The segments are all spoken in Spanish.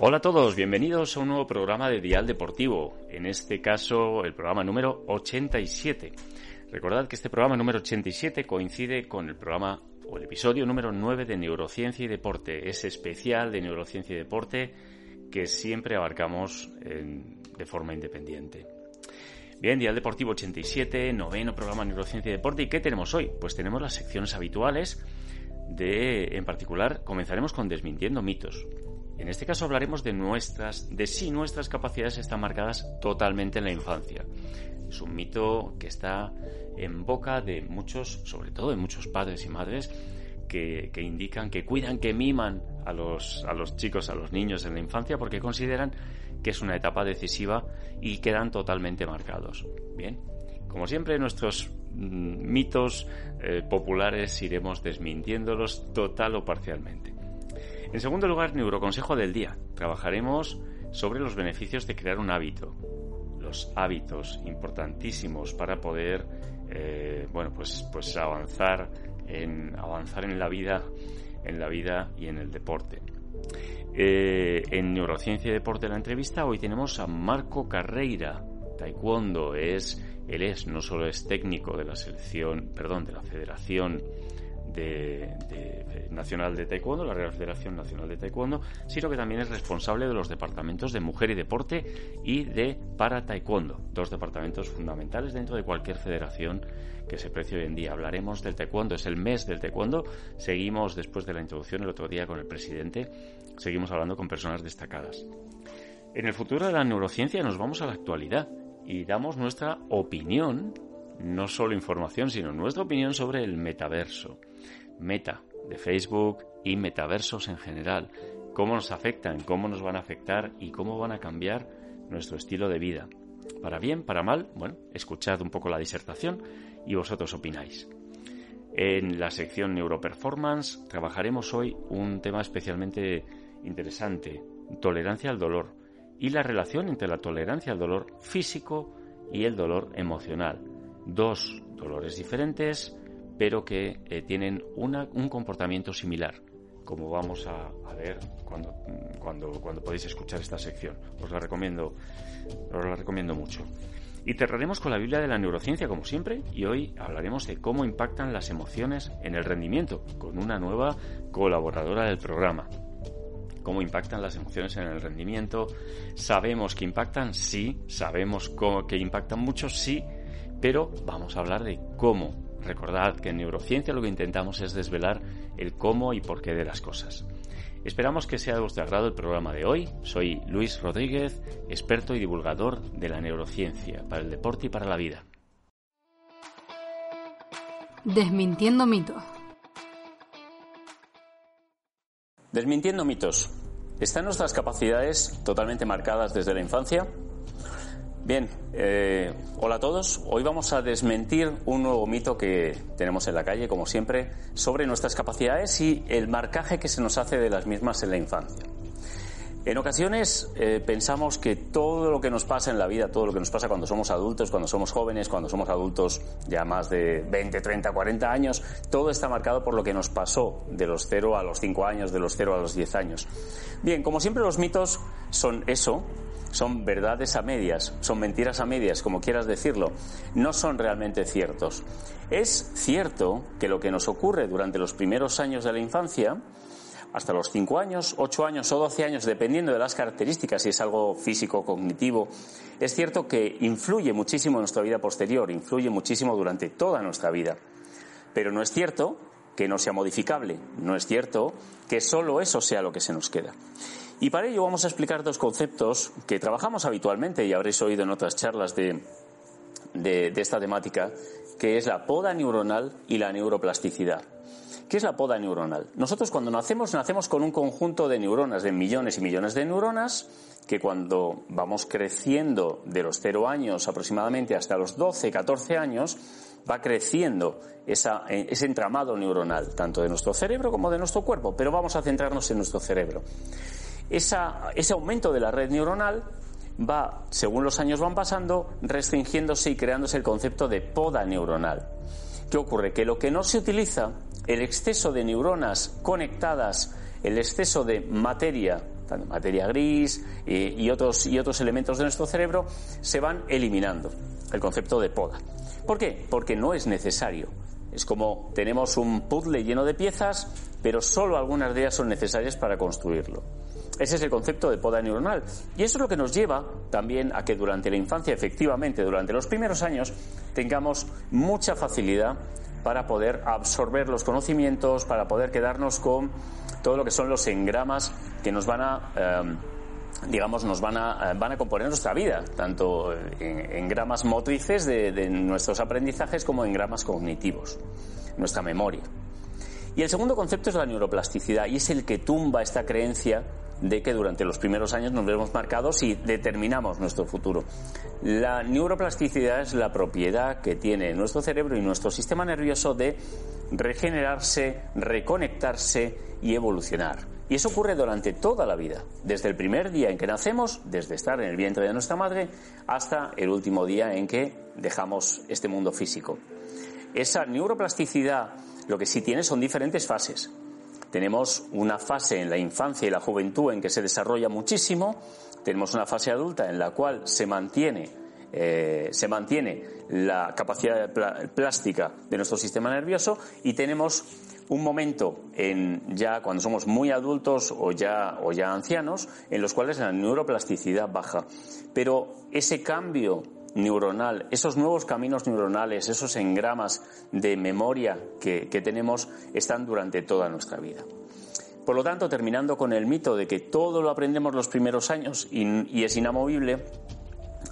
Hola a todos, bienvenidos a un nuevo programa de Dial Deportivo, en este caso el programa número 87. Recordad que este programa número 87 coincide con el programa o el episodio número 9 de Neurociencia y Deporte, ese especial de Neurociencia y Deporte que siempre abarcamos de forma independiente. Bien, Dial Deportivo 87, noveno programa de Neurociencia y Deporte. ¿Y qué tenemos hoy? Pues tenemos las secciones habituales de, en particular, comenzaremos con Desmintiendo mitos. En este caso hablaremos de nuestras, de si nuestras capacidades están marcadas totalmente en la infancia. Es un mito que está en boca de muchos, sobre todo de muchos padres y madres, que, indican, que cuidan, que miman a los, a los chicos, a los niños en la infancia, porque consideran que es una etapa decisiva y quedan totalmente marcados. Bien, como siempre, nuestros mm, mitos eh, populares iremos desmintiéndolos total o parcialmente. En segundo lugar, neuroconsejo del día. Trabajaremos sobre los beneficios de crear un hábito. Los hábitos importantísimos para poder, eh, bueno, pues, pues avanzar en avanzar en la vida, en la vida y en el deporte. Eh, en neurociencia y deporte de la entrevista hoy tenemos a Marco Carreira, taekwondo es él es no solo es técnico de la selección, perdón, de la Federación de, Nacional de Taekwondo, la Real Federación Nacional de Taekwondo, sino que también es responsable de los departamentos de Mujer y Deporte y de Para Taekwondo, dos departamentos fundamentales dentro de cualquier federación que se precie hoy en día. Hablaremos del Taekwondo, es el mes del Taekwondo. Seguimos después de la introducción el otro día con el presidente, seguimos hablando con personas destacadas. En el futuro de la neurociencia nos vamos a la actualidad y damos nuestra opinión no solo información, sino nuestra opinión sobre el metaverso. Meta de Facebook y metaversos en general. Cómo nos afectan, cómo nos van a afectar y cómo van a cambiar nuestro estilo de vida. Para bien, para mal, bueno, escuchad un poco la disertación y vosotros opináis. En la sección Neuroperformance trabajaremos hoy un tema especialmente interesante, tolerancia al dolor y la relación entre la tolerancia al dolor físico y el dolor emocional dos dolores diferentes, pero que eh, tienen un comportamiento similar, como vamos a, ver cuando, cuando, podéis escuchar esta sección. Os la recomiendo, os la recomiendo mucho. Y cerraremos con la Biblia de la neurociencia, como siempre, y hoy hablaremos de cómo impactan las emociones en el rendimiento, con una nueva colaboradora del programa. ¿Cómo impactan las emociones en el rendimiento? ¿Sabemos que impactan? Sí. ¿Sabemos que impactan mucho? Sí pero vamos a hablar de cómo. Recordad que en neurociencia lo que intentamos es desvelar el cómo y por qué de las cosas. Esperamos que sea de vuestro agrado el programa de hoy. Soy Luis Rodríguez, experto y divulgador de la neurociencia para el deporte y para la vida. Desmintiendo mitos. Desmintiendo mitos. ¿Están nuestras capacidades totalmente marcadas desde la infancia? Bien, eh, hola a todos. Hoy vamos a desmentir un nuevo mito que tenemos en la calle, como siempre, sobre nuestras capacidades y el marcaje que se nos hace de las mismas en la infancia. En ocasiones eh, pensamos que todo lo que nos pasa en la vida, todo lo que nos pasa cuando somos adultos, cuando somos jóvenes, cuando somos adultos ya más de 20, 30, 40 años, todo está marcado por lo que nos pasó de los 0 a los 5 años, de los 0 a los 10 años. Bien, como siempre los mitos son eso, son verdades a medias, son mentiras a medias, como quieras decirlo, no son realmente ciertos. Es cierto que lo que nos ocurre durante los primeros años de la infancia, hasta los 5 años, 8 años o 12 años, dependiendo de las características, si es algo físico, cognitivo, es cierto que influye muchísimo en nuestra vida posterior, influye muchísimo durante toda nuestra vida. Pero no es cierto que no sea modificable, no es cierto que solo eso sea lo que se nos queda. Y para ello vamos a explicar dos conceptos que trabajamos habitualmente y habréis oído en otras charlas de, de, esta temática, que es la poda neuronal y la neuroplasticidad. ¿Qué es la poda neuronal? Nosotros cuando nacemos, nacemos con un conjunto de neuronas, de millones y millones de neuronas, que cuando vamos creciendo de los 0 años aproximadamente hasta los 12, 14 años, va creciendo ese entramado neuronal, tanto de nuestro cerebro como de nuestro cuerpo, pero vamos a centrarnos en nuestro cerebro. Ese aumento de la red neuronal va, según los años van pasando, restringiéndose y creándose el concepto de poda neuronal. ¿Qué ocurre? Que lo que no se utiliza, el exceso de neuronas conectadas, el exceso de materia materia gris y, otros, y otros elementos de nuestro cerebro, se van eliminando. El concepto de poda. ¿Por qué? Porque no es necesario. Es como tenemos un puzzle lleno de piezas, pero solo algunas de ellas son necesarias para construirlo. Ese es el concepto de poda neuronal. Y eso es lo que nos lleva también a que durante la infancia, efectivamente, durante los primeros años, tengamos mucha facilidad para poder absorber los conocimientos, para poder quedarnos con todo lo que son los engramas que nos van a, em, digamos, nos van a, van a componer nuestra vida, tanto en engramas motrices de, de nuestros aprendizajes como en engramas cognitivos, nuestra memoria. Y el segundo concepto es la neuroplasticidad y es el que tumba esta creencia de que durante los primeros años nos vemos marcados y determinamos nuestro futuro. La neuroplasticidad es la propiedad que tiene nuestro cerebro y nuestro sistema nervioso de regenerarse, reconectarse y evolucionar. Y eso ocurre durante toda la vida, desde el primer día en que nacemos, desde estar en el vientre de nuestra madre, hasta el último día en que dejamos este mundo físico. Esa neuroplasticidad lo que sí tiene son diferentes fases. Tenemos una fase en la infancia y la juventud en que se desarrolla muchísimo, tenemos una fase adulta en la cual se mantiene, eh, se mantiene la capacidad plástica de nuestro sistema nervioso y tenemos un momento en ya cuando somos muy adultos o ya, o ya ancianos en los cuales la neuroplasticidad baja. Pero ese cambio neuronal, esos nuevos caminos neuronales, esos engramas de memoria que, tenemos están durante toda nuestra vida. Por lo tanto, terminando con el mito de que todo lo aprendemos los primeros años y, es inamovible,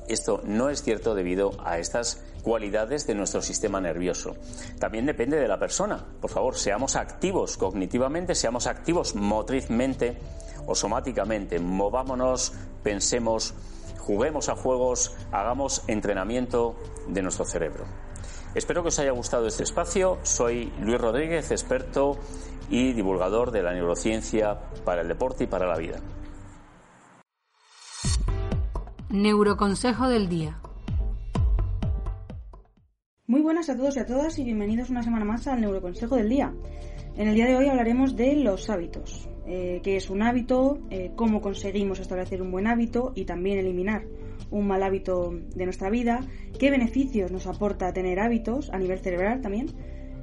esto no es cierto debido a estas cualidades de nuestro sistema nervioso. También depende de la persona. Por favor, seamos activos cognitivamente, seamos activos motrizmente o somáticamente. Movámonos, pensemos, juguemos a juegos, hagamos entrenamiento de nuestro cerebro. Espero que os haya gustado este espacio. Soy Luis Rodríguez, experto y divulgador de la neurociencia para el deporte y para la vida. Neuroconsejo del día. Muy buenas a todos y a todas y bienvenidos una semana más al Neuroconsejo del día. En el día de hoy hablaremos de los hábitos. Eh, qué es un hábito, eh, cómo conseguimos establecer un buen hábito y también eliminar un mal hábito de nuestra vida, qué beneficios nos aporta tener hábitos a nivel cerebral también.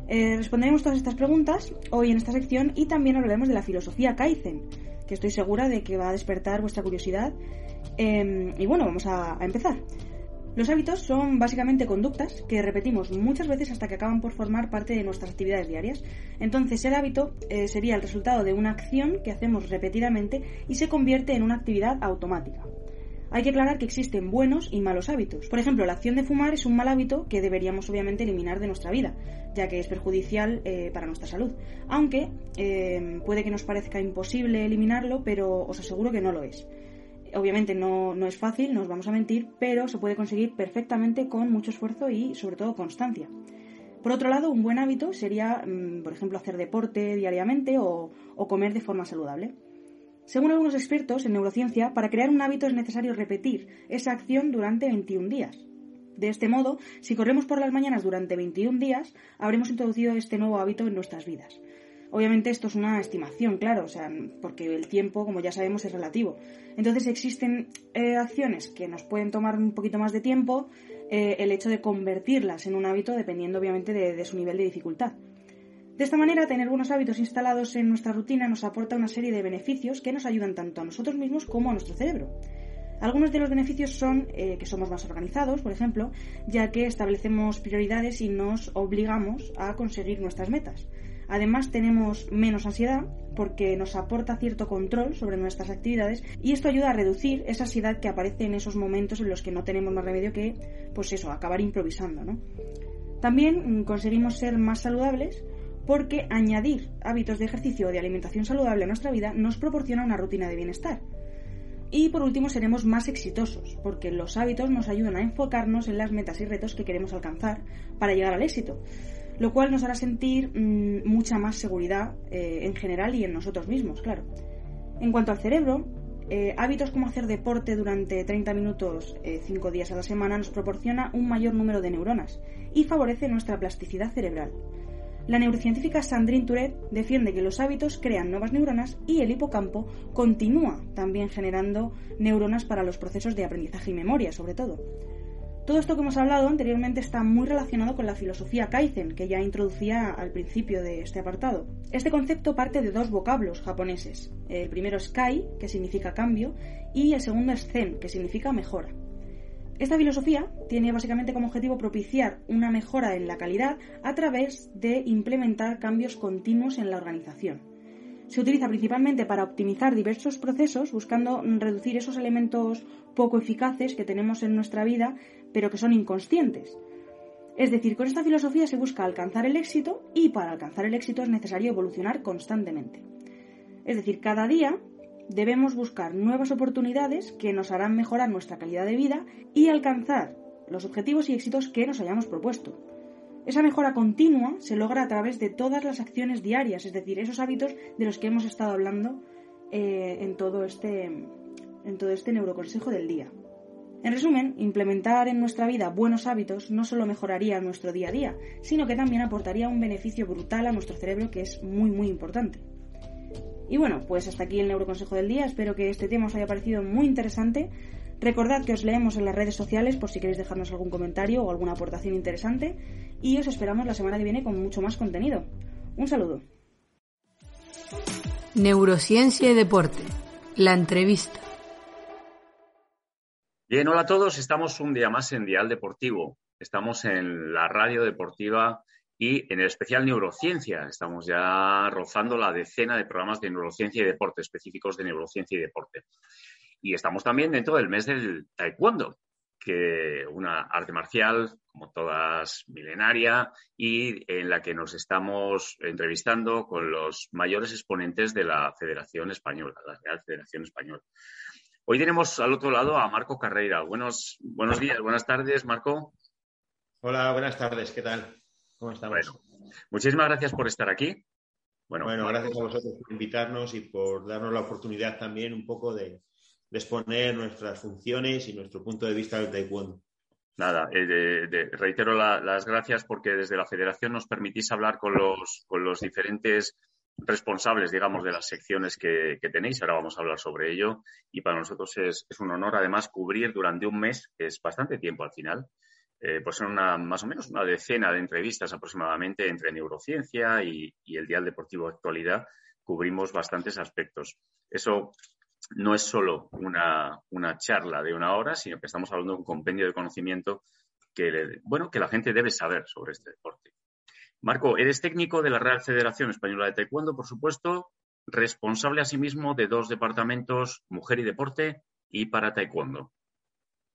Eh, responderemos todas estas preguntas hoy en esta sección y también hablaremos de la filosofía Kaizen, que estoy segura de que va a despertar vuestra curiosidad. Em, y bueno, vamos a empezar. Los hábitos son básicamente conductas que repetimos muchas veces hasta que acaban por formar parte de nuestras actividades diarias. Entonces el hábito eh, sería el resultado de una acción que hacemos repetidamente y se convierte en una actividad automática. Hay que aclarar que existen buenos y malos hábitos. Por ejemplo, la acción de fumar es un mal hábito que deberíamos obviamente eliminar de nuestra vida, ya que es perjudicial eh, para nuestra salud. Aunque eh, puede que nos parezca imposible eliminarlo, pero os aseguro que no lo es. Obviamente no, no es fácil, no os vamos a mentir, pero se puede conseguir perfectamente con mucho esfuerzo y sobre todo constancia. Por otro lado, un buen hábito sería, mm, por ejemplo, hacer deporte diariamente o, comer de forma saludable. Según algunos expertos en neurociencia, para crear un hábito es necesario repetir esa acción durante 21 días. De este modo, si corremos por las mañanas durante 21 días, habremos introducido este nuevo hábito en nuestras vidas. Obviamente esto es una estimación, claro, o sea, porque el tiempo, como ya sabemos, es relativo. Entonces existen eh, acciones que nos pueden tomar un poquito más de tiempo, eh, el hecho de convertirlas en un hábito dependiendo obviamente de, su nivel de dificultad. De esta manera, tener buenos hábitos instalados en nuestra rutina nos aporta una serie de beneficios que nos ayudan tanto a nosotros mismos como a nuestro cerebro. Algunos de los beneficios son eh, que somos más organizados, por ejemplo, ya que establecemos prioridades y nos obligamos a conseguir nuestras metas. Además tenemos menos ansiedad porque nos aporta cierto control sobre nuestras actividades y esto ayuda a reducir esa ansiedad que aparece en esos momentos en los que no tenemos más remedio que, pues eso, acabar improvisando, ¿no? También mm, conseguimos ser más saludables porque añadir hábitos de ejercicio o de alimentación saludable a nuestra vida nos proporciona una rutina de bienestar. Y por último seremos más exitosos, porque los hábitos nos ayudan a enfocarnos en las metas y retos que queremos alcanzar para llegar al éxito, lo cual nos hará sentir mm, mucha más seguridad eh, en general y en nosotros mismos, claro. En cuanto al cerebro, eh, hábitos como hacer deporte durante 30 minutos 5 eh, días a la semana nos proporciona un mayor número de neuronas y favorece nuestra plasticidad cerebral. La neurocientífica Sandrine Tourette defiende que los hábitos crean nuevas neuronas y el hipocampo continúa también generando neuronas para los procesos de aprendizaje y memoria, sobre todo. Todo esto que hemos hablado anteriormente está muy relacionado con la filosofía Kaizen, que ya introducía al principio de este apartado. Este concepto parte de dos vocablos japoneses. El primero es Kai, que significa cambio, y el segundo es Zen, que significa mejora. Esta filosofía tiene básicamente como objetivo propiciar una mejora en la calidad a través de implementar cambios continuos en la organización. Se utiliza principalmente para optimizar diversos procesos, buscando reducir esos elementos poco eficaces que tenemos en nuestra vida, pero que son inconscientes. Es decir, con esta filosofía se busca alcanzar el éxito y para alcanzar el éxito es necesario evolucionar constantemente. Es decir, cada día debemos buscar nuevas oportunidades que nos harán mejorar nuestra calidad de vida y alcanzar los objetivos y éxitos que nos hayamos propuesto. Esa mejora continua se logra a través de todas las acciones diarias, es decir, esos hábitos de los que hemos estado hablando eh, en, todo este, en todo este neuroconsejo del día. En resumen, implementar en nuestra vida buenos hábitos no solo mejoraría nuestro día a día, sino que también aportaría un beneficio brutal a nuestro cerebro que es muy muy importante. Y bueno, pues hasta aquí el neuroconsejo del día. Espero que este tema os haya parecido muy interesante. Recordad que os leemos en las redes sociales por si queréis dejarnos algún comentario o alguna aportación interesante. Y os esperamos la semana que viene con mucho más contenido. Un saludo. Neurociencia y deporte. La entrevista. Bien, hola a todos. Estamos un día más en Dial Deportivo. Estamos en la radio deportiva y en el especial neurociencia. Estamos ya rozando la decena de programas de neurociencia y deporte, específicos de neurociencia y deporte. Y estamos también dentro del mes del taekwondo, que una arte marcial, como todas milenaria, y en la que nos estamos entrevistando con los mayores exponentes de la Federación Española, la Real Federación Española. Hoy tenemos al otro lado a Marco Carreira. Buenos, buenos días, buenas tardes, Marco. Hola, buenas tardes, ¿qué tal? ¿Cómo estamos? muchísimas gracias por estar aquí. Bueno, gracias a vosotros por invitarnos y por darnos la oportunidad también un poco de, exponer nuestras funciones y nuestro punto de vista del taekwondo. Nada, eh, reitero las gracias porque desde la federación nos permitís hablar con los, con los diferentes responsables, digamos, de las secciones que, tenéis. Ahora vamos a hablar sobre ello. Y para nosotros es, un honor, además, cubrir durante un mes, que es bastante tiempo al final, eh, pues son una, más o menos una decena de entrevistas aproximadamente entre neurociencia y, el Dial Deportivo Actualidad. Cubrimos bastantes aspectos. Eso no es solo una, charla de una hora, sino que estamos hablando de un compendio de conocimiento que, bueno, que la gente debe saber sobre este deporte. Marco, eres técnico de la Real Federación Española de Taekwondo, por supuesto, responsable asimismo de dos departamentos, Mujer y Deporte y para Taekwondo.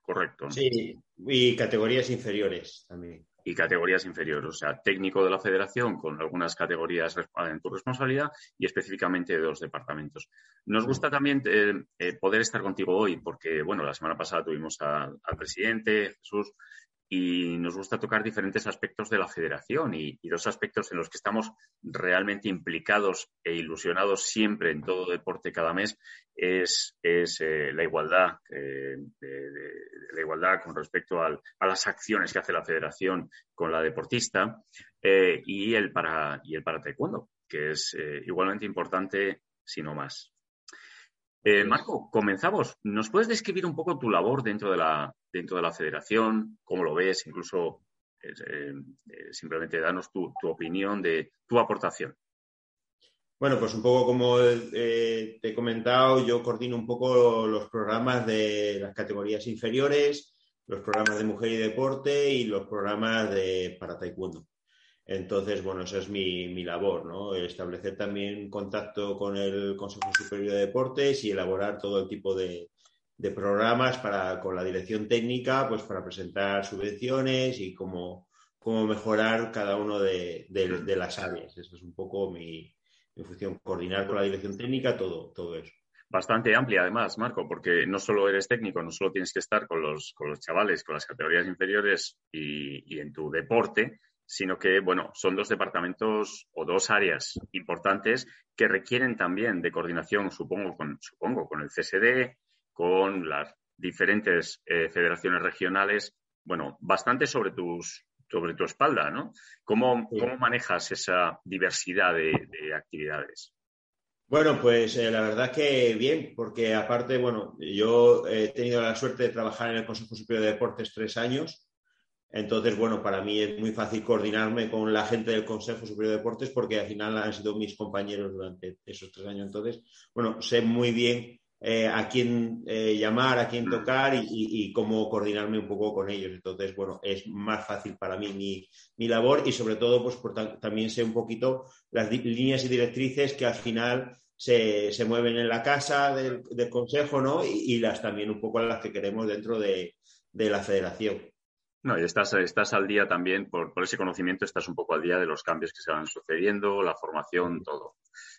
Correcto. Sí, y categorías inferiores también. Y categorías inferiores, o sea, técnico de la federación con algunas categorías en tu responsabilidad y específicamente de dos departamentos. Nos gusta también eh, eh, poder estar contigo hoy porque, bueno, la semana pasada tuvimos al presidente, Jesús, y nos gusta tocar diferentes aspectos de la federación y, dos aspectos en los que estamos realmente implicados e ilusionados siempre en todo deporte cada mes es, eh, la igualdad eh, de, la igualdad con respecto a las acciones que hace la federación con la deportista eh, y el para y el para taekwondo que es igualmente importante si no más eh, Marco, comenzamos. ¿Nos puedes describir un poco tu labor dentro de la, dentro de la federación? ¿Cómo lo ves? Incluso eh, eh, simplemente danos tu, opinión de tu aportación. Bueno, pues un poco como te he comentado, yo coordino un poco los programas de las categorías inferiores, los programas de mujer y deporte y los programas de para taekwondo. Entonces, bueno, esa es mi, labor, ¿no? Establecer también contacto con el Consejo Superior de Deportes y elaborar todo el tipo de, programas para, con la dirección técnica, pues para presentar subvenciones y cómo, cómo mejorar cada uno de, las áreas. Esa es un poco mi, función, coordinar con la dirección técnica todo, todo eso. Bastante amplia, además, Marco, porque no solo eres técnico, no solo tienes que estar con los, con los chavales, con las categorías inferiores y, y en tu deporte, sino que, bueno, son dos departamentos o dos áreas importantes que requieren también de coordinación, supongo, con, supongo, con el CSD, con las diferentes eh, federaciones regionales, bueno, bastante sobre tus sobre tu espalda, ¿no? ¿Cómo, manejas esa diversidad de, actividades? Bueno, pues eh, la verdad que bien, porque aparte, bueno, yo he tenido la suerte de trabajar en el Consejo Superior de Deportes tres años, entonces, bueno, para mí es muy fácil coordinarme con la gente del Consejo Superior de Deportes porque al final han sido mis compañeros durante esos tres años. Entonces, bueno, sé muy bien eh, a quién eh, llamar, a quién tocar y, cómo coordinarme un poco con ellos. Entonces, bueno, es más fácil para mí mi, labor y sobre todo, pues también sé un poquito las líneas y directrices que al final se, mueven en la casa del, consejo, ¿no? Y, las también un poco las que queremos dentro de, la federación. No, y estás, estás al día también, por, por, ese conocimiento, estás un poco al día de los cambios que se van sucediendo, la formación, todo.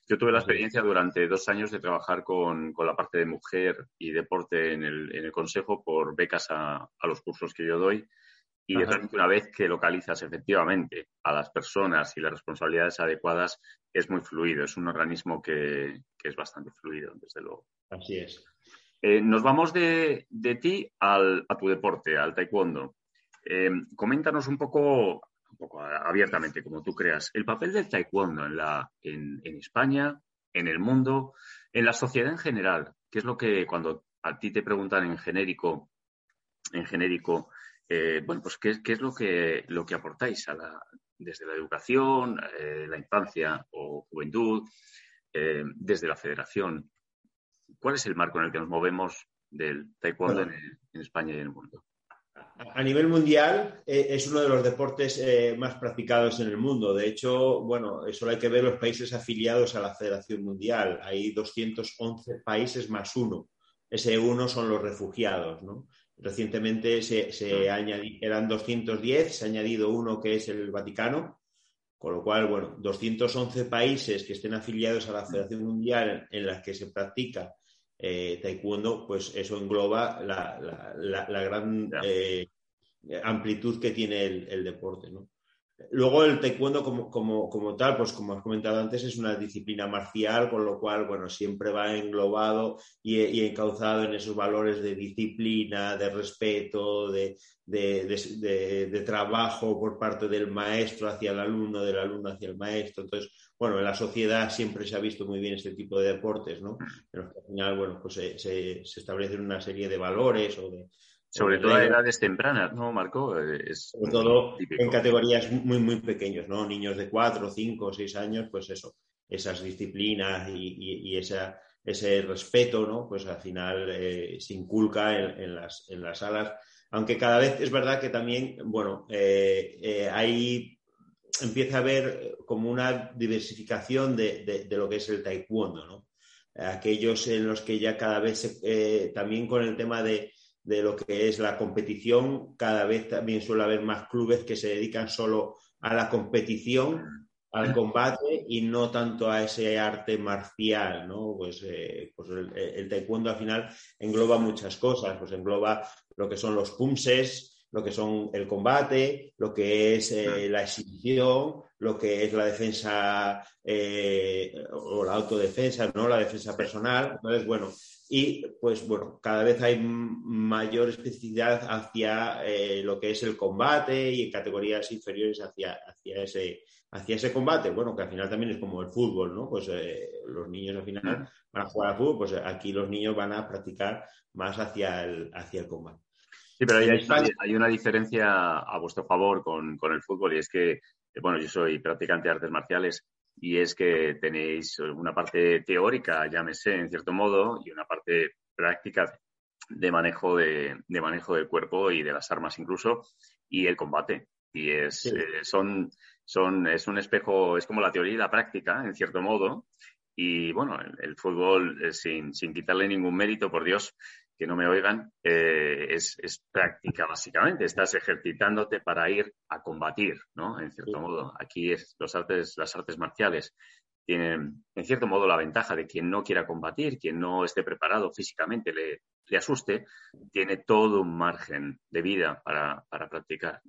Yo tuve la experiencia durante dos años de trabajar con, la parte de mujer y deporte en el, consejo por becas a, los cursos que yo doy. Y realmente una vez que localizas efectivamente a las personas y las responsabilidades adecuadas, es muy fluido. Es un organismo que, es bastante fluido, desde luego. Así es. Eh, nos vamos de, ti al, a tu deporte, al taekwondo. Eh, coméntanos un poco un poco abiertamente, como tú creas, el papel del taekwondo en, la, en, España, en el mundo, en la sociedad en general. ¿Qué es lo que cuando a ti te preguntan en genérico, en genérico, eh, bueno, pues qué, es lo que, lo que aportáis a la, desde la educación, eh, la infancia o juventud, eh, desde la federación? ¿Cuál es el marco en el que nos movemos del taekwondo en España y en el mundo? A nivel mundial eh, es uno de los deportes eh, más practicados en el mundo. De hecho, bueno, solo hay que ver los países afiliados a la Federación Mundial. Hay 211 países más uno. Ese uno son los refugiados, Recientemente se, se eran 210, se ha añadido uno que es el Vaticano, con lo cual, bueno, 211 países que estén afiliados a la Federación Mundial en las que se practica eh, taekwondo, pues eso engloba la, gran eh, amplitud que tiene el, deporte. Luego el taekwondo como, tal, pues como has comentado antes, es una disciplina marcial, con lo cual, bueno, siempre va englobado y, encauzado en esos valores de disciplina, de respeto, de, de, trabajo por parte del maestro hacia el alumno, del alumno hacia el maestro. Entonces, bueno, en la sociedad siempre se ha visto muy bien este tipo de deportes, ¿no? En los que al final, bueno, pues se, establecen una serie de valores o de... Sobre todo a edades tempranas, ¿no, Marco? Es Sobre todo en categorías muy, muy pequeños, ¿no? Niños de cuatro, cinco, seis años, pues eso, esas disciplinas y, esa, ese respeto, ¿no? Pues al final eh, se inculca en, las, en las salas. Aunque cada vez es verdad que también, bueno, eh, eh, hay empieza a haber como una diversificación de, lo que es el taekwondo, ¿no? Aquellos en los que ya cada vez, eh, también con el tema de, lo que es la competición, cada vez también suele haber más clubes que se dedican solo a la competición, al combate y no tanto a ese arte marcial, ¿no? Pues, eh, pues el, el, taekwondo al final engloba muchas cosas, pues engloba lo que son los pumses, lo que son el combate, lo que es eh, la exhibición, lo que es la defensa eh, o la autodefensa, ¿no? La defensa personal. Entonces, bueno, y pues bueno, cada vez hay mayor especificidad hacia eh, lo que es el combate y en categorías inferiores hacia, hacia, ese, hacia ese combate. Bueno, que al final también es como el fútbol, ¿no? Pues los niños al final van a jugar al fútbol, pues aquí los niños van a practicar más hacia el, hacia el combate. Sí, pero hay, una diferencia a vuestro favor con, el fútbol y es que, bueno, yo soy practicante de artes marciales y es que tenéis una parte teórica, llámese en cierto modo, y una parte práctica de manejo de, manejo del cuerpo y de las armas incluso, y el combate. Y es, eh, son, son, es un espejo, es como la teoría y la práctica, en cierto modo, Y bueno, el, fútbol, eh, sin, sin, quitarle ningún mérito, por Dios, que no me oigan, eh, es, es, práctica básicamente. Estás ejercitándote para ir a combatir, ¿no? En cierto modo. Aquí es los artes, las artes marciales tienen, en cierto modo, la ventaja de quien no quiera combatir, quien no esté preparado físicamente, le, le asuste, tiene todo un margen de vida para, para practicar.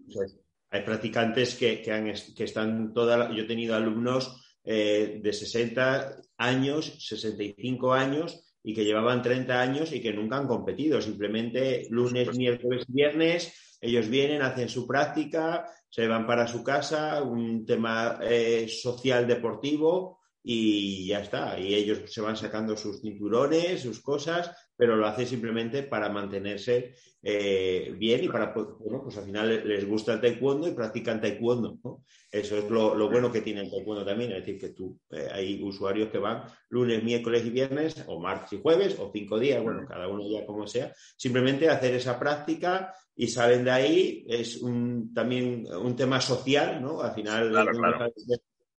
Hay practicantes que, que, han, que están toda. Yo he tenido alumnos eh, de 60 años, 65 años y que llevaban 30 años y que nunca han competido. Simplemente lunes, miércoles, viernes, ellos vienen, hacen su práctica, se van para su casa, un tema eh, social deportivo y ya está. Y ellos se van sacando sus cinturones, sus cosas, pero lo hacen simplemente para mantenerse eh, bien y para, pues, bueno, pues al final les gusta el taekwondo y practican taekwondo. ¿no? Eso es lo, bueno que tiene el taekwondo también, es decir, que tú, eh, hay usuarios que van lunes, miércoles y viernes, o martes y jueves, o cinco días, bueno, cada uno ya como sea, simplemente hacer esa práctica y salen de ahí, es un, también un tema social, ¿no? Al final,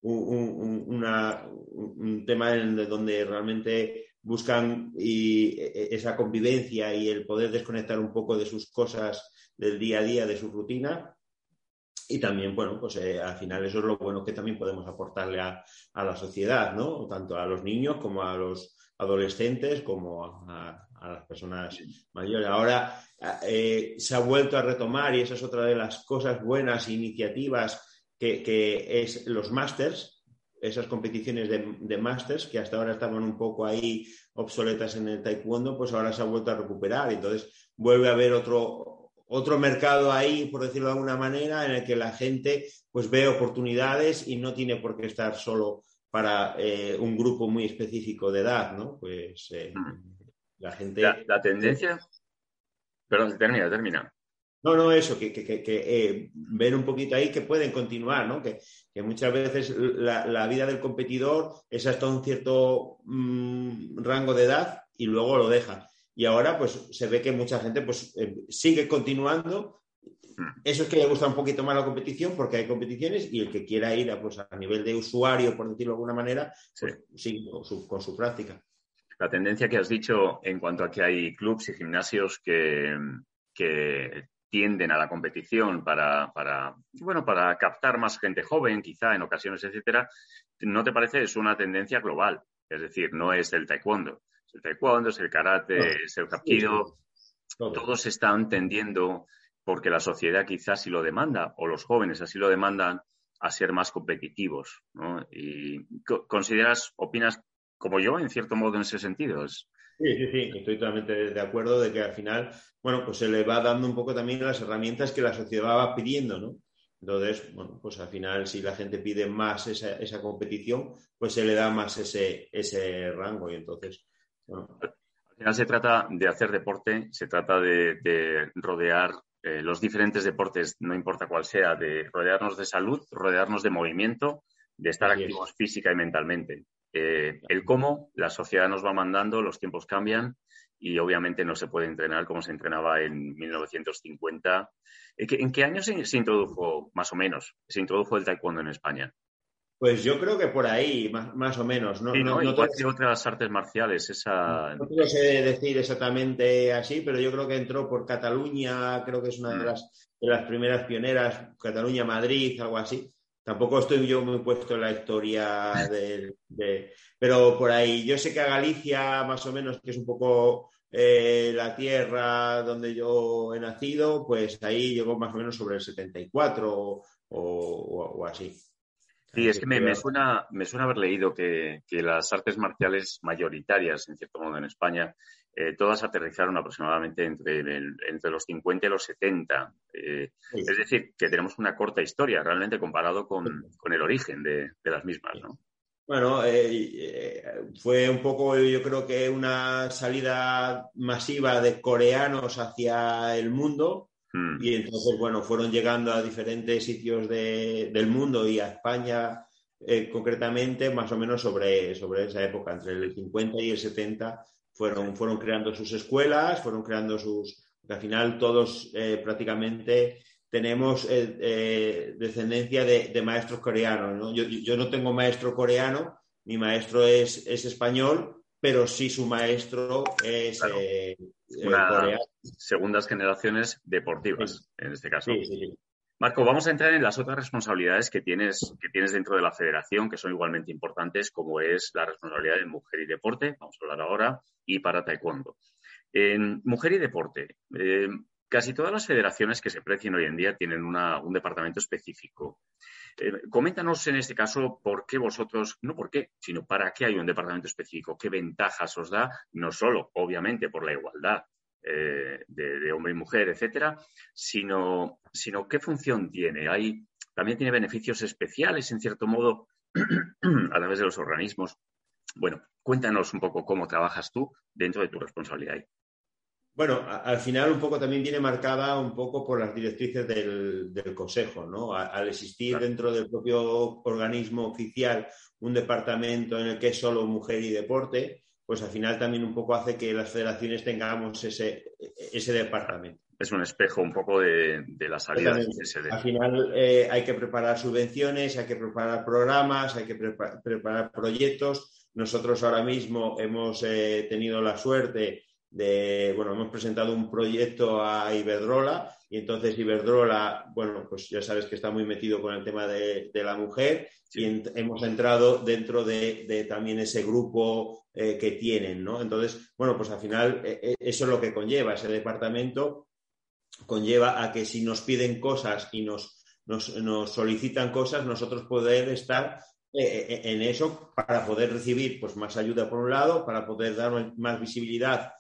un, tema en donde realmente buscan e, e, esa convivencia y el poder desconectar un poco de sus cosas del día a día, de su rutina. Y también, bueno, pues eh, al final eso es lo bueno que también podemos aportarle a, la sociedad, ¿no? Tanto a los niños como a los adolescentes, como a, las personas mayores. Ahora eh, se ha vuelto a retomar, y esa es otra de las cosas buenas, iniciativas que, es los másters, esas competiciones de, de másters que hasta ahora estaban un poco ahí obsoletas en el taekwondo, pues ahora se ha vuelto a recuperar. Entonces vuelve a haber otro, otro mercado ahí, por decirlo de alguna manera, en el que la gente pues ve oportunidades y no tiene por qué estar solo para eh, un grupo muy específico de edad, ¿no? Pues eh, mm. la gente... La, tendencia... Perdón, termina, termina. No, no, eso, que, que, que, eh, ver un poquito ahí que pueden continuar, ¿no? Que, muchas veces la, vida del competidor es hasta un cierto mm, rango de edad y luego lo deja. Y ahora, pues, se ve que mucha gente, pues, eh, sigue continuando. Eso es que le gusta un poquito más la competición porque hay competiciones y el que quiera ir a, pues, a nivel de usuario, por decirlo de alguna manera, pues, sigue con su, con su práctica. La tendencia que has dicho en cuanto a que hay clubs y gimnasios que, que tienden a la competición para, para, bueno, para captar más gente joven, quizá en ocasiones, etcétera, ¿no te parece? Es una tendencia global. Es decir, no es el taekwondo. Es el taekwondo, es el karate, es el hapkido. Todos están tendiendo, porque la sociedad quizás sí lo demanda, o los jóvenes así lo demandan, a ser más competitivos. ¿no? Y consideras, opinas como yo, en cierto modo, en ese sentido. Sí, sí, sí, estoy totalmente de acuerdo de que al final, bueno, pues se le va dando un poco también las herramientas que la sociedad va pidiendo, ¿no? Entonces, bueno, pues al final, si la gente pide más esa, esa competición, pues se le da más ese, ese rango y entonces, bueno. Al final se trata de hacer deporte, se trata de, rodear eh, los diferentes deportes, no importa cuál sea, de rodearnos de salud, rodearnos de movimiento, de estar activos física y mentalmente. Eh, el cómo, la sociedad nos va mandando, los tiempos cambian y obviamente no se puede entrenar como se entrenaba en 1950. ¿En qué año se, introdujo, más o menos, se introdujo el taekwondo en España? Pues yo creo que por ahí, más, o menos. No, no, igual que otras artes marciales. Esa... No quiero decir exactamente así, pero yo creo que entró por Cataluña, creo que es una de mm. las, de las primeras pioneras, Cataluña, Madrid, algo así. Tampoco estoy yo muy puesto en la historia de, Pero por ahí, yo sé que a Galicia, más o menos, que es un poco eh, la tierra donde yo he nacido, pues ahí llegó más o menos sobre el 74 o, o, así. Sí, es que me, suena, me suena haber leído que, que, las artes marciales mayoritarias, en cierto modo, en España, eh, todas aterrizaron aproximadamente entre, entre los 50 y los 70. Eh, es decir, que tenemos una corta historia realmente comparado con, el origen de, las mismas, ¿no? Bueno, eh, fue un poco, yo creo que una salida masiva de coreanos hacia el mundo hmm. y entonces, bueno, fueron llegando a diferentes sitios del mundo y a España concretamente más o menos sobre, sobre esa época, entre el 50 y el 70 fueron, fueron creando sus escuelas, fueron creando sus... al final todos eh, prácticamente tenemos eh, eh, descendencia de, maestros coreanos. Yo, no tengo maestro coreano, mi maestro es, es español, pero sí su maestro es eh, Una, Segundas generaciones deportivas, en este caso. Marco, vamos a entrar en las otras responsabilidades que tienes, que tienes dentro de la federación, que son igualmente importantes, como es la responsabilidad de mujer y deporte, vamos a hablar ahora, y para taekwondo. En mujer y deporte, eh, casi todas las federaciones que se precien hoy en día tienen un departamento específico. Eh, coméntanos en este caso por qué vosotros, no por qué, sino para qué hay un departamento específico, qué ventajas os da, no solo, obviamente, por la igualdad eh, de, hombre y mujer, etcétera, sino, sino qué función tiene. Hay, también tiene beneficios especiales, en cierto modo, a través de los organismos. Bueno, cuéntanos un poco cómo trabajas tú dentro de tu responsabilidad. Bueno, al final un poco también viene marcada un poco por las directrices del, Consejo, ¿no? Al existir dentro del propio organismo oficial un departamento en el que es solo mujer y deporte, pues al final también un poco hace que las federaciones tengamos ese, ese departamento. Es un espejo un poco de, la salida de Al final eh, hay que preparar subvenciones, hay que preparar programas, hay que preparar proyectos. Nosotros ahora mismo hemos eh, tenido la suerte de, bueno, hemos presentado un proyecto a Iberdrola y entonces Iberdrola, bueno, pues ya sabes que está muy metido con el tema de, la mujer y hemos entrado dentro de, también ese grupo eh, que tienen, ¿no? Entonces, bueno, pues al final eh, eh, eso es lo que conlleva, ese departamento conlleva a que si nos piden cosas y nos, nos, solicitan cosas, nosotros poder estar en eso para poder recibir pues más ayuda por un lado, para poder dar más visibilidad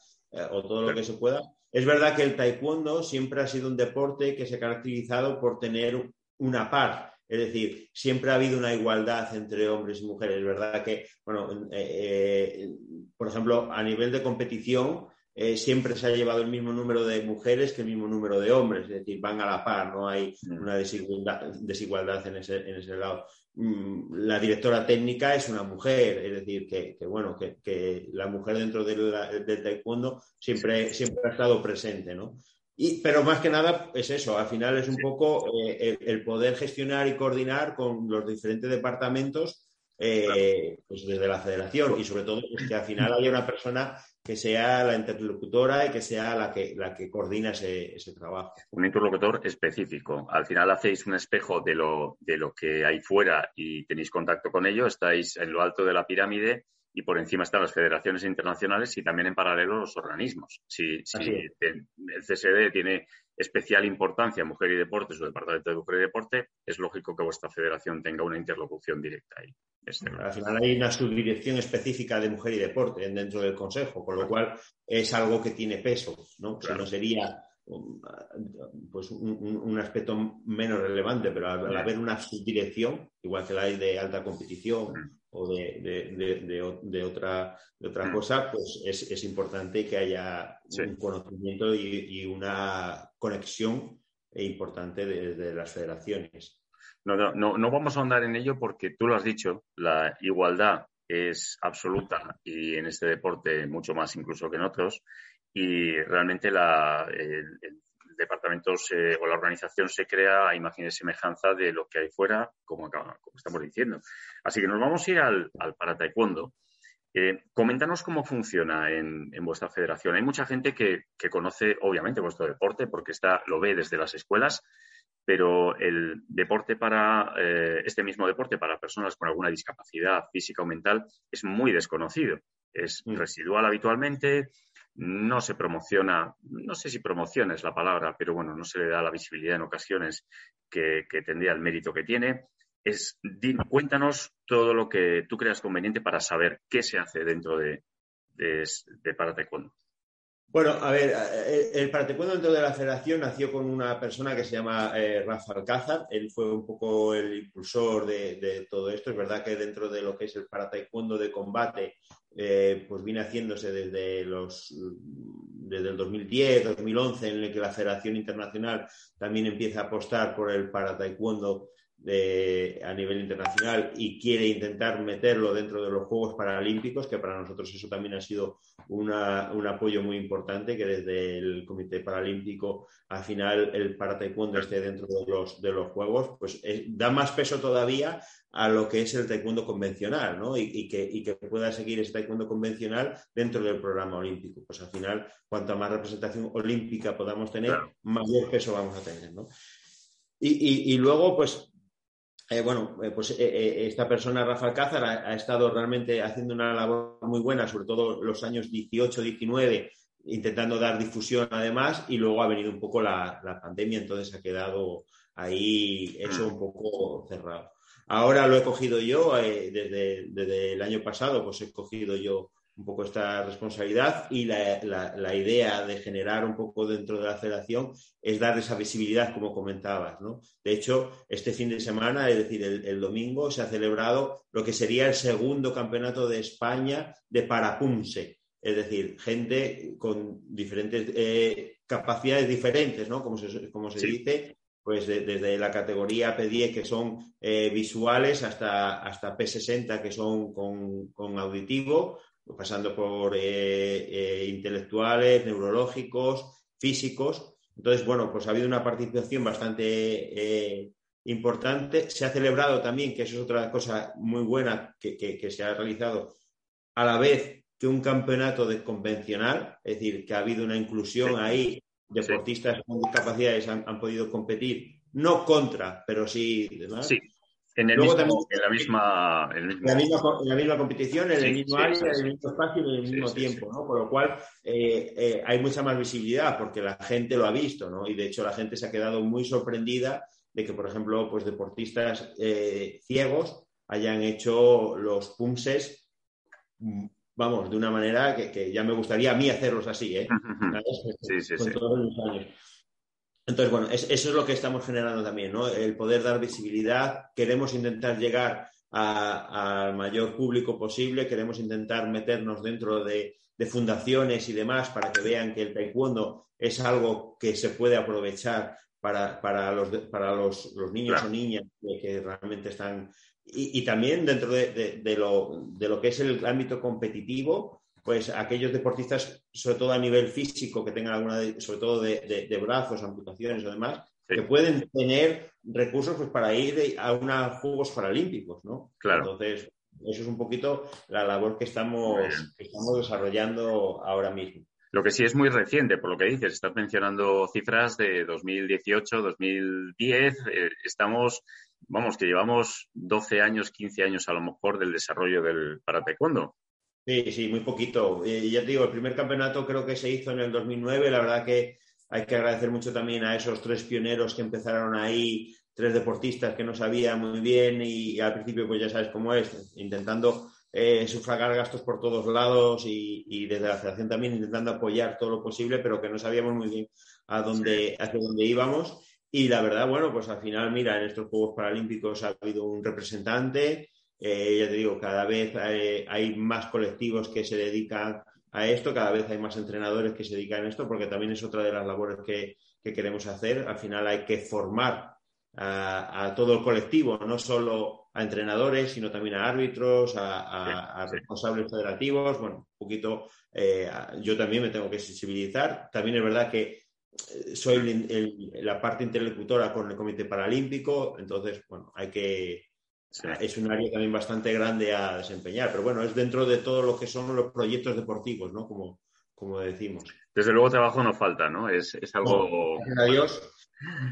o todo lo que se pueda. Es verdad que el taekwondo siempre ha sido un deporte que se ha caracterizado por tener una par, es decir, siempre ha habido una igualdad entre hombres y mujeres. Es verdad que, bueno, eh, eh, por ejemplo, a nivel de competición, siempre se ha llevado el mismo número de mujeres que el mismo número de hombres, es decir, van a la par, no hay mm. una desigualdad, desigualdad en, ese, en ese lado. Mm, la directora técnica es una mujer, es decir, que, bueno, que, la mujer dentro del, taekwondo siempre, siempre ha estado presente, ¿no? Y, pero más que nada es eso, al final es un poco eh, el, poder gestionar y coordinar con los diferentes departamentos eh, pues desde la federación y sobre todo que al final haya una persona que sea la interlocutora y que sea la que, la que coordina ese, trabajo. Un interlocutor específico. Al final hacéis un espejo de lo, de lo que hay fuera y tenéis contacto con ello, estáis en lo alto de la pirámide y por encima están las federaciones internacionales y también en paralelo los organismos. Si, el CSD tiene especial importancia Mujer y Deporte, su departamento de Mujer y Deporte, es lógico que vuestra federación tenga una interlocución directa ahí. Al final hay una subdirección específica de Mujer y Deporte dentro del Consejo, con lo cual es algo que tiene peso, ¿no? no sería pues un, aspecto menos relevante, pero al, haber una subdirección, igual que la hay de alta competición o de, otra, de otra mm. cosa, pues es, importante que haya un conocimiento y, una conexión importante desde las federaciones. No, no, no, vamos a ahondar en ello porque tú lo has dicho, la igualdad es absoluta y en este deporte mucho más incluso que en otros y realmente la, el, departamento o la organización se crea a imagen y semejanza de lo que hay fuera, como, como estamos diciendo. Así que nos vamos a ir al, al para taekwondo. Eh, coméntanos cómo funciona en, vuestra federación. Hay mucha gente que, conoce, obviamente, vuestro deporte porque está, lo ve desde las escuelas, pero el deporte para, eh, este mismo deporte para personas con alguna discapacidad física o mental es muy desconocido. Es mm. residual habitualmente, no se promociona, no sé si promociona es la palabra, pero bueno, no se le da la visibilidad en ocasiones que, tendría el mérito que tiene. Es, cuéntanos todo lo que tú creas conveniente para saber qué se hace dentro de, de, de para Bueno, a ver, eh, el para dentro de la federación nació con una persona que se llama eh, Rafa Alcázar. Él fue un poco el impulsor de, todo esto. Es verdad que dentro de lo que es el para de combate eh, pues viene haciéndose desde los desde el 2010, 2011, en el que la Federación Internacional también empieza a apostar por el para taekwondo a nivel internacional y quiere intentar meterlo dentro de los Juegos Paralímpicos, que para nosotros eso también ha sido un apoyo muy importante, que desde el Comité Paralímpico al final el para taekwondo esté dentro de los, de los Juegos, pues da más peso todavía a lo que es el taekwondo convencional, ¿no? Y, que, y, que, pueda seguir ese taekwondo convencional dentro del programa olímpico. Pues al final, cuanto más representación olímpica podamos tener, mayor peso vamos a tener, ¿no? Y, y luego, pues eh, bueno, eh, pues eh, esta persona, Rafa Alcázar, ha, estado realmente haciendo una labor muy buena, sobre todo los años 18, 19, intentando dar difusión además, y luego ha venido un poco la, pandemia, entonces ha quedado ahí eso un poco cerrado. Ahora lo he cogido yo, desde, desde, el año pasado, pues he cogido yo un poco esta responsabilidad y la, idea de generar un poco dentro de la federación es dar esa visibilidad, como comentabas. ¿no? De hecho, este fin de semana, es decir, el, domingo, se ha celebrado lo que sería el segundo campeonato de España de parapunse, es decir, gente con diferentes eh, capacidades diferentes, ¿no? como se, como se dice, pues desde la categoría P10 que son eh, visuales hasta, hasta P60 que son con, con auditivo, pasando por eh, eh, intelectuales, neurológicos, físicos. Entonces, bueno, pues ha habido una participación bastante eh, importante. Se ha celebrado también, que eso es otra cosa muy buena que, se ha realizado, a la vez que un campeonato de convencional, es decir, que ha habido una inclusión ahí, deportistas con discapacidades han, han, podido competir, no contra, pero sí demás. Sí. En, el mismo, en la misma, en la misma, competición, en el mismo área, en el mismo espacio y en el mismo tiempo, ¿no? Por lo cual eh, eh, hay mucha más visibilidad porque la gente lo ha visto, ¿no? Y de hecho la gente se ha quedado muy sorprendida de que, por ejemplo, pues deportistas eh, ciegos hayan hecho los pumses, mm, vamos, de una manera que, ya me gustaría a mí hacerlos así, ¿eh? Sí, sí, sí. Entonces, bueno, eso es lo que estamos generando también, ¿no? El poder dar visibilidad. Queremos intentar llegar al mayor público posible, queremos intentar meternos dentro de, fundaciones y demás para que vean que el taekwondo es algo que se puede aprovechar para, los, para los, niños o niñas que realmente están. Y, también dentro de, lo, de lo que es el ámbito competitivo, pues aquellos deportistas, sobre todo a nivel físico, que tengan alguna, sobre todo de, brazos, amputaciones o demás, que pueden tener recursos pues, para ir a unos Juegos Paralímpicos, ¿no? Claro. Entonces, eso es un poquito la labor que estamos, estamos desarrollando ahora mismo. Lo que sí es muy reciente, por lo que dices, estás mencionando cifras de 2018, 2010, eh, estamos, vamos, que llevamos 12 años, 15 años a lo mejor del desarrollo del para taekwondo. Sí, sí, muy poquito. Y ya te digo, el primer campeonato creo que se hizo en el 2009. La verdad que hay que agradecer mucho también a esos tres pioneros que empezaron ahí, tres deportistas que no sabían muy bien y, al principio pues ya sabes cómo es, intentando eh, sufragar gastos por todos lados y, desde la federación también intentando apoyar todo lo posible, pero que no sabíamos muy bien a dónde, hacia dónde íbamos. Y la verdad, bueno, pues al final, mira, en estos Juegos Paralímpicos ha habido un representante, eh, ya te digo, cada vez hay, más colectivos que se dedican a esto, cada vez hay más entrenadores que se dedican a esto, porque también es otra de las labores que, queremos hacer. Al final hay que formar a, todo el colectivo, no solo a entrenadores, sino también a árbitros, a, responsables federativos. Bueno, un poquito, eh, yo también me tengo que sensibilizar. También es verdad que eh, soy la parte interlocutora con el Comité Paralímpico, entonces, bueno, hay que, es un área también bastante grande a desempeñar, pero bueno, es dentro de todo lo que son los proyectos deportivos, ¿no? Como, como decimos. Desde luego trabajo no falta, ¿no? Es, algo...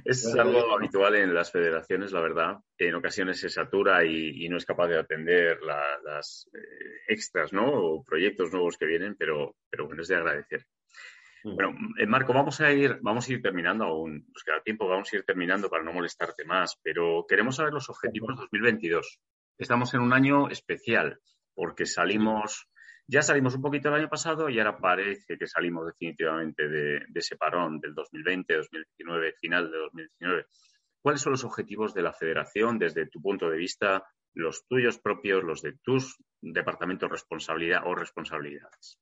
Es algo habitual en las federaciones, la verdad. En ocasiones se satura y, no es capaz de atender las eh, extras, ¿no? O proyectos nuevos que vienen, pero, pero bueno, es de agradecer. Mm. Bueno, eh, Marco, vamos a ir, vamos a ir terminando aún, nos queda tiempo, vamos a ir terminando para no molestarte más, pero queremos saber los objetivos 2022. Estamos en un año especial porque salimos, ya salimos un poquito el año pasado y ahora parece que salimos definitivamente de, ese parón del 2020, 2019, final de 2019. ¿Cuáles son los objetivos de la federación desde tu punto de vista, los tuyos propios, los de tus departamentos responsabilidad o responsabilidades?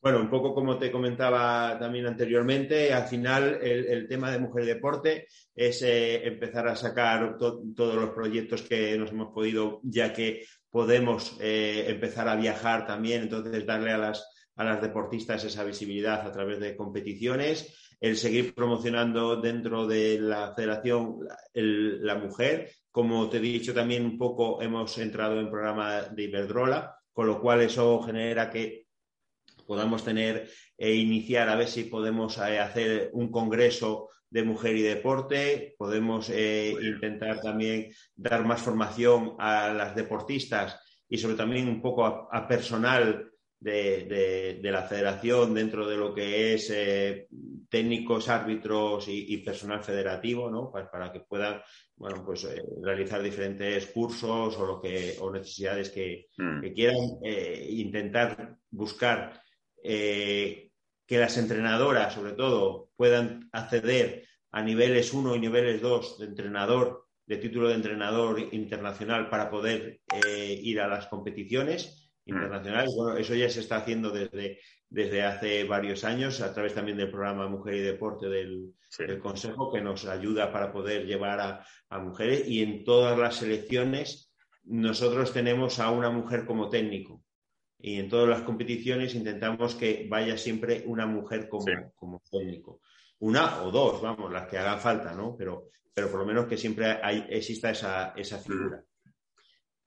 Bueno, un poco como te comentaba también anteriormente, al final el, tema de mujer y deporte es eh, empezar a sacar todos los proyectos que nos hemos podido, ya que podemos eh, empezar a viajar también, entonces darle a las, a las deportistas esa visibilidad a través de competiciones, el seguir promocionando dentro de la federación la mujer. Como te he dicho también un poco, hemos entrado en programa de Iberdrola, con lo cual eso genera que podamos tener e iniciar a ver si podemos eh, hacer un congreso de mujer y deporte, podemos eh, intentar también dar más formación a las deportistas y sobre también un poco a, personal de, la federación dentro de lo que es técnicos, árbitros y, personal federativo, ¿no? Pues para que puedan, bueno, pues realizar diferentes cursos o lo que o necesidades que, mm. que quieran intentar buscar eh, que las entrenadoras, sobre todo, puedan acceder a niveles 1 y niveles 2 de entrenador, de título de entrenador internacional para poder eh, ir a las competiciones mm. internacionales. Bueno, eso ya se está haciendo desde, desde hace varios años a través también del programa Mujer y Deporte del, Consejo, que nos ayuda para poder llevar a, a, mujeres. Y en todas las selecciones nosotros tenemos a una mujer como técnico y en todas las competiciones intentamos que vaya siempre una mujer como, técnico. Una o dos, vamos, las que hagan falta, ¿no? Pero, pero por lo menos que siempre exista esa, esa figura.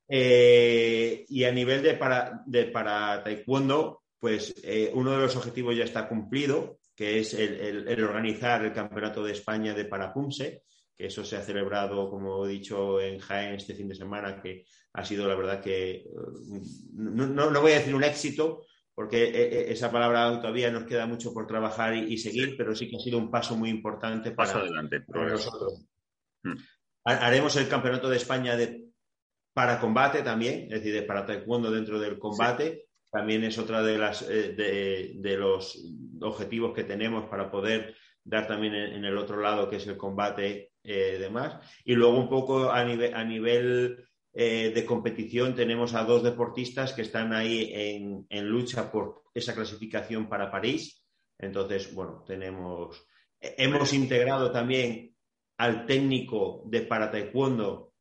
Eh, y a nivel de para, de para taekwondo, pues eh, uno de los objetivos ya está cumplido, que es el, el organizar el Campeonato de España de Parapumse, que eso se ha celebrado, como he dicho, en Jaén este fin de semana, que ha sido la verdad que, eh, no, voy a decir un éxito, porque eh, eh, esa palabra todavía nos queda mucho por trabajar y, seguir, pero sí que ha sido un paso muy importante para, adelante, nosotros. Hmm. Haremos el Campeonato de España de para combate también, es decir, de para taekwondo dentro del combate. También es otra de las de, los objetivos que tenemos para poder dar también en, el otro lado, que es el combate eh, demás. Y luego un poco a nivel, eh, de competición tenemos a dos deportistas que están ahí en, lucha por esa clasificación para París. Entonces, bueno, tenemos, hemos integrado también al técnico de para taekwondo,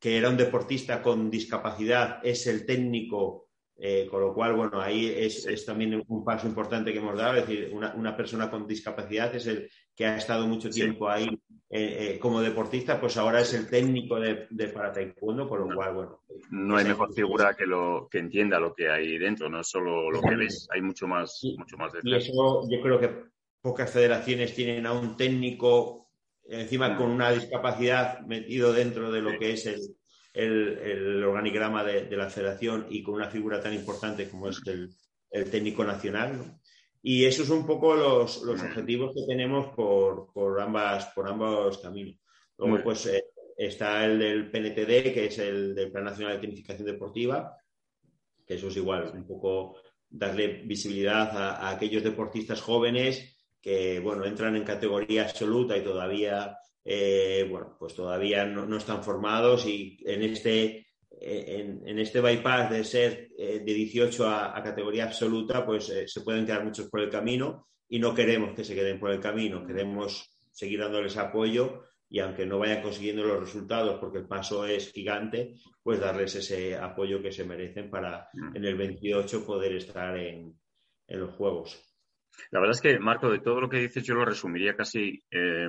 que era un deportista con discapacidad, es el técnico eh, con lo cual, bueno, ahí es, también un paso importante que hemos dado. Es decir, una, persona con discapacidad es el que ha estado mucho tiempo ahí eh, eh, como deportista, pues ahora es el técnico de, de para taekwondo, con lo cual, bueno. No hay mejor figura que lo que entienda lo que hay dentro, no es solo lo que ves, hay mucho más, mucho más Y eso yo creo que pocas federaciones tienen a un técnico encima con una discapacidad metido dentro de lo que es el, el, organigrama de, la federación y con una figura tan importante como es el, técnico nacional. Y esos son un poco los, objetivos que tenemos por, ambas, por ambos caminos. Luego, pues eh, está el del PNTD, que es el del Plan Nacional de Tecnificación Deportiva, que eso es igual, un poco darle visibilidad a, aquellos deportistas jóvenes que, bueno, entran en categoría absoluta y todavía eh, bueno, pues todavía no, están formados y en este, eh, en, este bypass de ser eh, de 18 a, categoría absoluta, pues se pueden quedar muchos por el camino y no queremos que se queden por el camino, queremos seguir dándoles apoyo y aunque no vayan consiguiendo los resultados porque el paso es gigante, pues darles ese apoyo que se merecen para mm. en el 28 poder estar en los Juegos. La verdad es que, Marco, de todo lo que dices, yo lo resumiría casi, eh,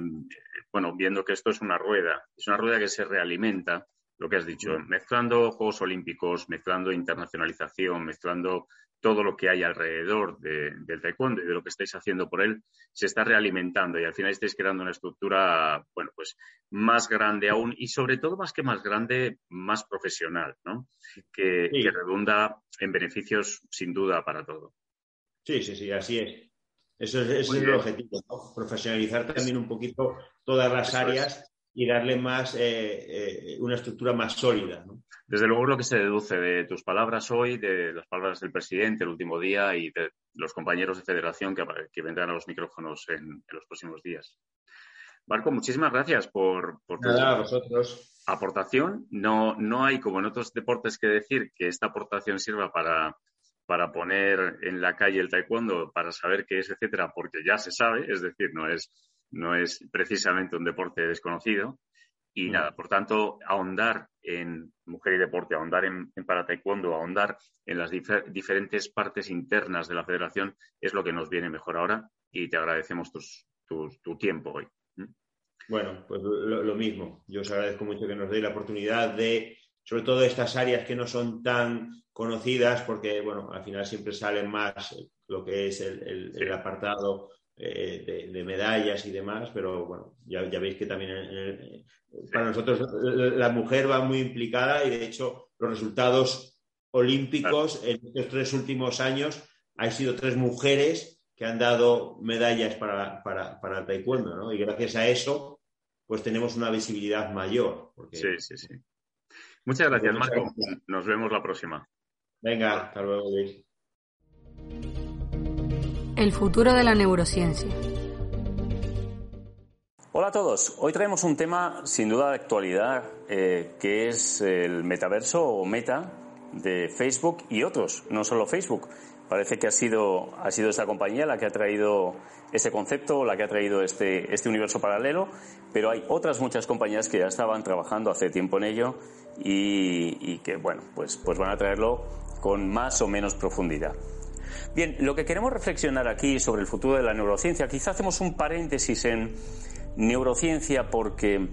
bueno, viendo que esto es una rueda, es una rueda que se realimenta, lo que has dicho, mezclando Juegos Olímpicos, mezclando internacionalización, mezclando todo lo que hay alrededor del taekwondo y de lo que estáis haciendo por él, se está realimentando y al final estáis creando una estructura, bueno, pues más grande aún y sobre todo más que más grande, más profesional, ¿no? Que, redunda en beneficios sin duda para todo. Sí, sí, sí, así es. Eso es, el objetivo, profesionalizar también un poquito todas las áreas y darle más eh, eh, una estructura más sólida. Desde luego lo que se deduce de tus palabras hoy, de las palabras del presidente el último día y de los compañeros de federación que, vendrán a los micrófonos en, los próximos días. Marco, muchísimas gracias por, por tu aportación. No, no hay, como en otros deportes, que decir que esta aportación sirva para para poner en la calle el taekwondo, para saber qué es, etcétera, porque ya se sabe, es decir, no es, no es precisamente un deporte desconocido. Y mm. nada, por tanto, ahondar en mujer y deporte, ahondar en, para taekwondo, ahondar en las diferentes partes internas de la federación es lo que nos viene mejor ahora y te agradecemos tu tiempo hoy. Bueno, pues lo, mismo. Yo os agradezco mucho que nos deis la oportunidad de, sobre todo estas áreas que no son tan conocidas, porque, bueno, al final siempre salen más lo que es el, apartado eh, de, medallas y demás, pero bueno, ya, veis que también para nosotros la mujer va muy implicada y de hecho los resultados olímpicos en estos tres últimos años han sido tres mujeres que han dado medallas para, para, el taekwondo, ¿no? Y gracias a eso, pues tenemos una visibilidad mayor. Sí, sí, sí. Muchas gracias, Marco. Nos vemos la próxima. Venga, hasta luego, Luis. El futuro de la neurociencia. Hola a todos. Hoy traemos un tema sin duda de actualidad, eh, que es el metaverso o meta de Facebook y otros, no solo Facebook. Parece que ha sido, ha sido esta compañía la que ha traído ese concepto, la que ha traído este, este universo paralelo, pero hay otras muchas compañías que ya estaban trabajando hace tiempo en ello y, que, bueno, pues, pues van a traerlo con más o menos profundidad. Bien, lo que queremos reflexionar aquí sobre el futuro de la neurociencia, quizá hacemos un paréntesis en neurociencia porque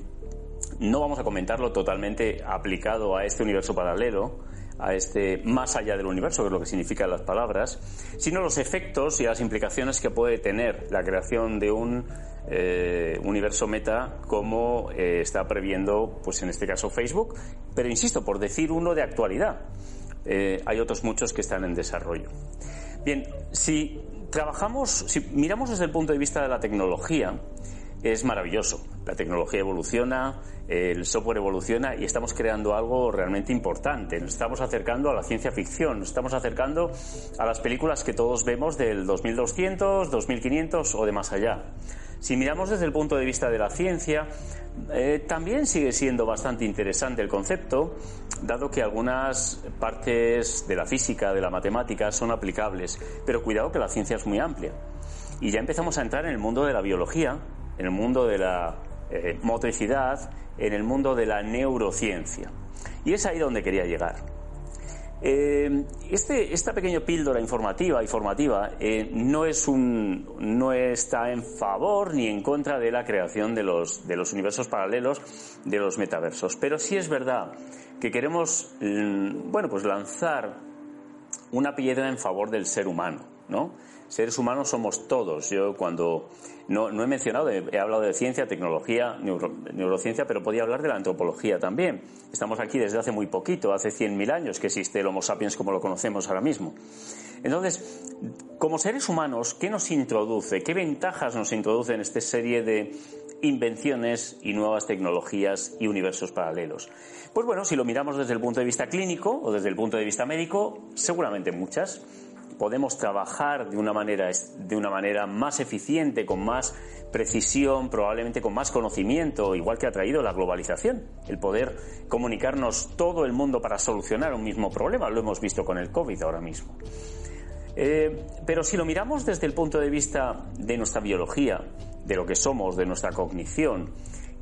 no vamos a comentarlo totalmente aplicado a este universo paralelo, a este más allá del universo, que es lo que significan las palabras, sino los efectos y las implicaciones que puede tener la creación de un eh, universo meta como eh, está previendo, pues en este caso Facebook, pero insisto, por decir uno de actualidad. Eh, hay otros muchos que están en desarrollo. Bien, si trabajamos, si miramos desde el punto de vista de la tecnología, es maravilloso. La tecnología evoluciona, el software evoluciona y estamos creando algo realmente importante. Nos estamos acercando a la ciencia ficción, nos estamos acercando a las películas que todos vemos del 2200, 2500 o de más allá. Si miramos desde el punto de vista de la ciencia, eh, también sigue siendo bastante interesante el concepto, dado que algunas partes de la física, de la matemática, son aplicables. Pero cuidado que la ciencia es muy amplia. Y ya empezamos a entrar en el mundo de la biología, en el mundo de la eh, motricidad, en el mundo de la neurociencia. Y es ahí donde quería llegar. Eh, este, esta pequeña píldora informativa y formativa eh, no, es un, no está en favor ni en contra de la creación de los, de los universos paralelos, de los metaversos. Pero sí es verdad que queremos mm, bueno, pues lanzar una piedra en favor del ser humano. ¿no? Seres humanos somos todos. Yo cuando no, no he mencionado, he hablado de ciencia, tecnología, neurociencia, pero podía hablar de la antropología también. Estamos aquí desde hace muy poquito, hace 100.000 años que existe el Homo sapiens como lo conocemos ahora mismo. Entonces, como seres humanos, ¿qué nos introduce? ¿Qué ventajas nos introduce en esta serie de invenciones y nuevas tecnologías y universos paralelos? Pues bueno, si lo miramos desde el punto de vista clínico o desde el punto de vista médico, seguramente muchas podemos trabajar de una manera, de una manera más eficiente, con más precisión, probablemente con más conocimiento, igual que ha traído la globalización, el poder comunicarnos todo el mundo para solucionar un mismo problema. Lo hemos visto con el COVID ahora mismo. Eh, pero si lo miramos desde el punto de vista de nuestra biología, de lo que somos, de nuestra cognición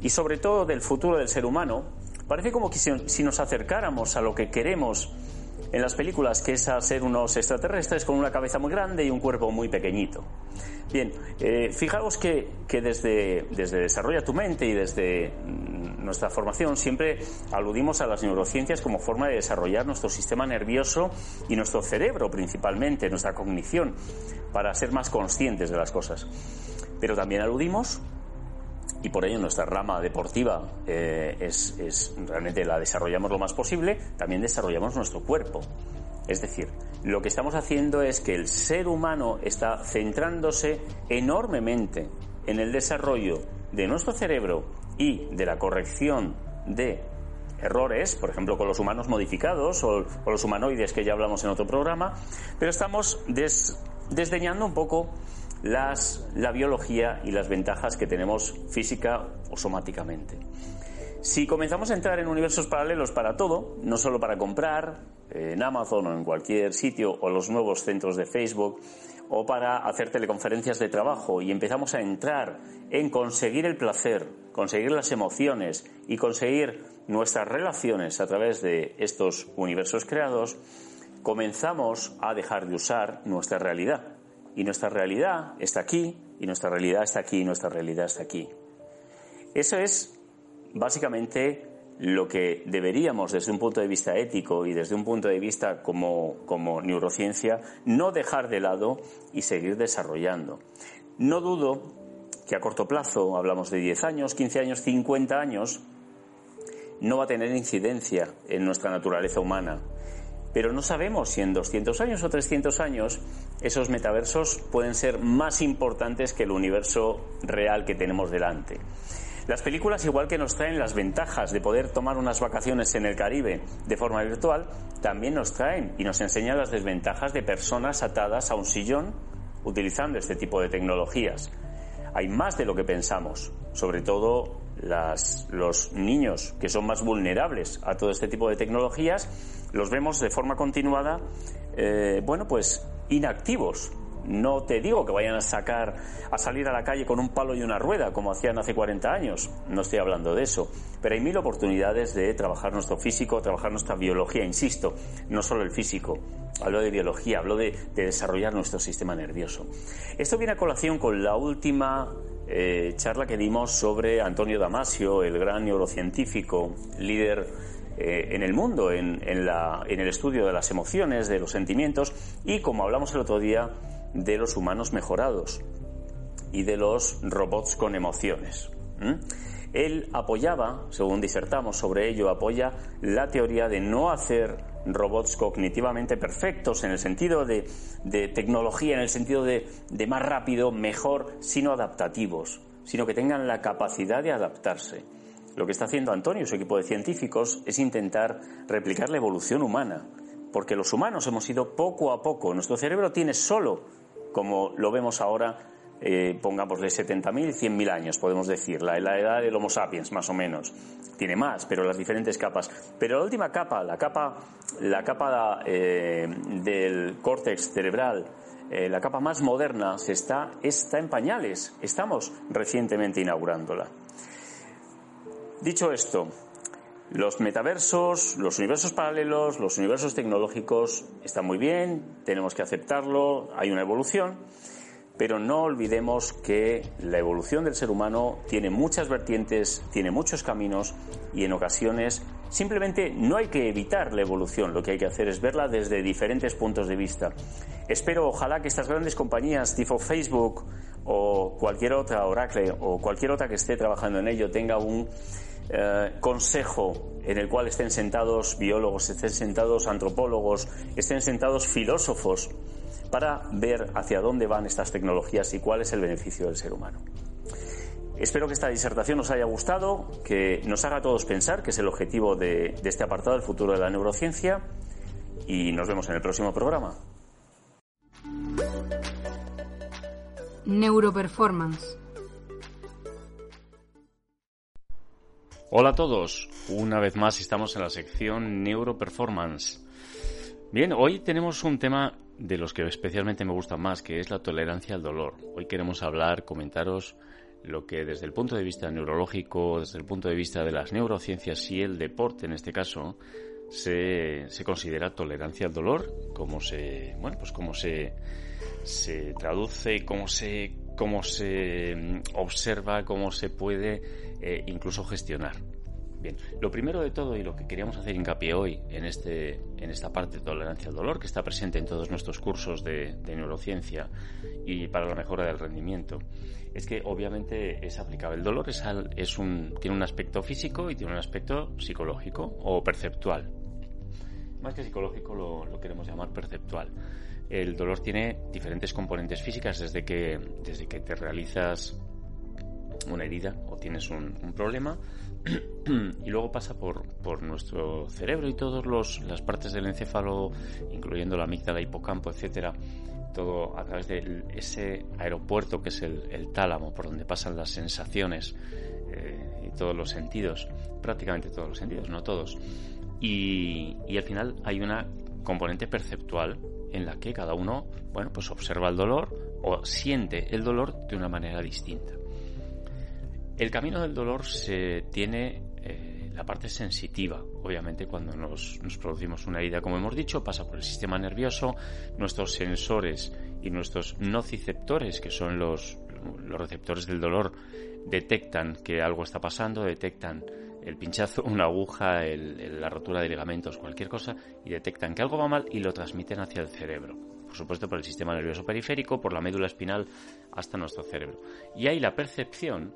y sobre todo del futuro del ser humano, parece como que si nos acercáramos a lo que queremos en las películas, que es a ser unos extraterrestres con una cabeza muy grande y un cuerpo muy pequeñito. Bien, eh, fijaos que, desde, desde Desarrolla tu mente y desde mm, nuestra formación siempre aludimos a las neurociencias como forma de desarrollar nuestro sistema nervioso y nuestro cerebro principalmente, nuestra cognición, para ser más conscientes de las cosas. Pero también aludimos y por ello nuestra rama deportiva eh, es, es, realmente la desarrollamos lo más posible, también desarrollamos nuestro cuerpo. Es decir, lo que estamos haciendo es que el ser humano está centrándose enormemente en el desarrollo de nuestro cerebro y de la corrección de errores, por ejemplo con los humanos modificados o, los humanoides que ya hablamos en otro programa, pero estamos desdeñando un poco las, la biología y las ventajas que tenemos física o somáticamente. Si comenzamos a entrar en universos paralelos para todo, no solo para comprar, eh, en Amazon o en cualquier sitio, o los nuevos centros de Facebook, o para hacer teleconferencias de trabajo, y empezamos a entrar en conseguir el placer, conseguir las emociones y conseguir nuestras relaciones a través de estos universos creados, comenzamos a dejar de usar nuestra realidad. Y nuestra realidad está aquí, y nuestra realidad está aquí, y nuestra realidad está aquí. Eso es básicamente lo que deberíamos, desde un punto de vista ético y desde un punto de vista como, como neurociencia, no dejar de lado y seguir desarrollando. No dudo que a corto plazo, hablamos de 10 años, 15 años, 50 años, no va a tener incidencia en nuestra naturaleza humana. Pero no sabemos si en 200 años o 300 años esos metaversos pueden ser más importantes que el universo real que tenemos delante. Las películas, igual que nos traen las ventajas de poder tomar unas vacaciones en el Caribe de forma virtual, también nos traen y nos enseñan las desventajas de personas atadas a un sillón utilizando este tipo de tecnologías. Hay más de lo que pensamos, sobre todo los niños que son más vulnerables a todo este tipo de tecnologías, los vemos de forma continuada, eh, bueno, pues inactivos no te digo que vayan a sacar, a salir a la calle con un palo y una rueda, como hacían hace 40 años. No estoy hablando de eso. Pero hay mil oportunidades de trabajar nuestro físico, trabajar nuestra biología, insisto, no solo el físico. Hablo de biología, hablo de, desarrollar nuestro sistema nervioso. Esto viene a colación con la última eh, charla que dimos sobre Antonio Damasio, el gran neurocientífico, líder eh, en el mundo, en, en el estudio de las emociones, de los sentimientos, y como hablamos el otro día, de los humanos mejorados y de los robots con emociones. Él apoyaba, según disertamos sobre ello, apoya la teoría de no hacer robots cognitivamente perfectos en el sentido de, tecnología, en el sentido de, de más rápido, mejor, sino adaptativos, sino que tengan la capacidad de adaptarse. Lo que está haciendo Antonio y su equipo de científicos es intentar replicar la evolución humana, porque los humanos hemos ido poco a poco. Nuestro cerebro tiene solo como lo vemos ahora, eh, pongamos de 70.000, 100.000 años, podemos decir, la, la, edad del Homo sapiens, más o menos. Tiene más, pero las diferentes capas. Pero la última capa, la capa, la capa eh, del córtex cerebral, eh, la capa más moderna, está en pañales. Estamos recientemente inaugurándola. Dicho esto, los metaversos, los universos paralelos, los universos tecnológicos están muy bien, tenemos que aceptarlo, hay una evolución, pero no olvidemos que la evolución del ser humano tiene muchas vertientes, tiene muchos caminos y en ocasiones simplemente no hay que evitar la evolución, lo que hay que hacer es verla desde diferentes puntos de vista. Espero, ojalá que estas grandes compañías tipo Facebook o cualquier otra, Oracle o cualquier otra que esté trabajando en ello tenga un eh, consejo en el cual estén sentados biólogos, estén sentados antropólogos, estén sentados filósofos para ver hacia dónde van estas tecnologías y cuál es el beneficio del ser humano. Espero que esta disertación os haya gustado, que nos haga a todos pensar, que es el objetivo de, este apartado del futuro de la neurociencia, y nos vemos en el próximo programa. Neuroperformance Hola a todos, una vez más estamos en la sección Neuroperformance. Bien, hoy tenemos un tema de los que especialmente me gusta más, que es la tolerancia al dolor. Hoy queremos hablar, comentaros lo que desde el punto de vista neurológico, desde el punto de vista de las neurociencias y el deporte en este caso, se, considera tolerancia al dolor, cómo se, bueno, pues cómo se, se traduce, cómo se, cómo se mm, observa, cómo se puede eh, incluso gestionar. Bien, lo primero de todo y lo que queríamos hacer hincapié hoy en, este, en esta parte de tolerancia al dolor que está presente en todos nuestros cursos de, neurociencia y para la mejora del rendimiento es que obviamente es aplicable. El dolor es, es un, tiene un aspecto físico y tiene un aspecto psicológico o perceptual. Más que psicológico lo, lo queremos llamar perceptual. El dolor tiene diferentes componentes físicas desde que, desde que te realizas una herida o tienes un, problema y luego pasa por, por nuestro cerebro y todas las partes del encéfalo, incluyendo la amígdala, hipocampo, etcétera, todo a través de ese aeropuerto que es el, tálamo, por donde pasan las sensaciones, eh, todos los sentidos, prácticamente todos los sentidos, no todos. Y, y al final hay una componente perceptual en la que cada uno, bueno, pues observa el dolor o siente el dolor de una manera distinta. El camino del dolor se tiene eh, la parte sensitiva, obviamente cuando nos, producimos una herida, como hemos dicho, pasa por el sistema nervioso, nuestros sensores y nuestros nociceptores, que son los, los receptores del dolor, detectan que algo está pasando, detectan el pinchazo, una aguja, la rotura de ligamentos, cualquier cosa, y detectan que algo va mal y lo transmiten hacia el cerebro. Por supuesto, por el sistema nervioso periférico, por la médula espinal hasta nuestro cerebro. Y ahí la percepción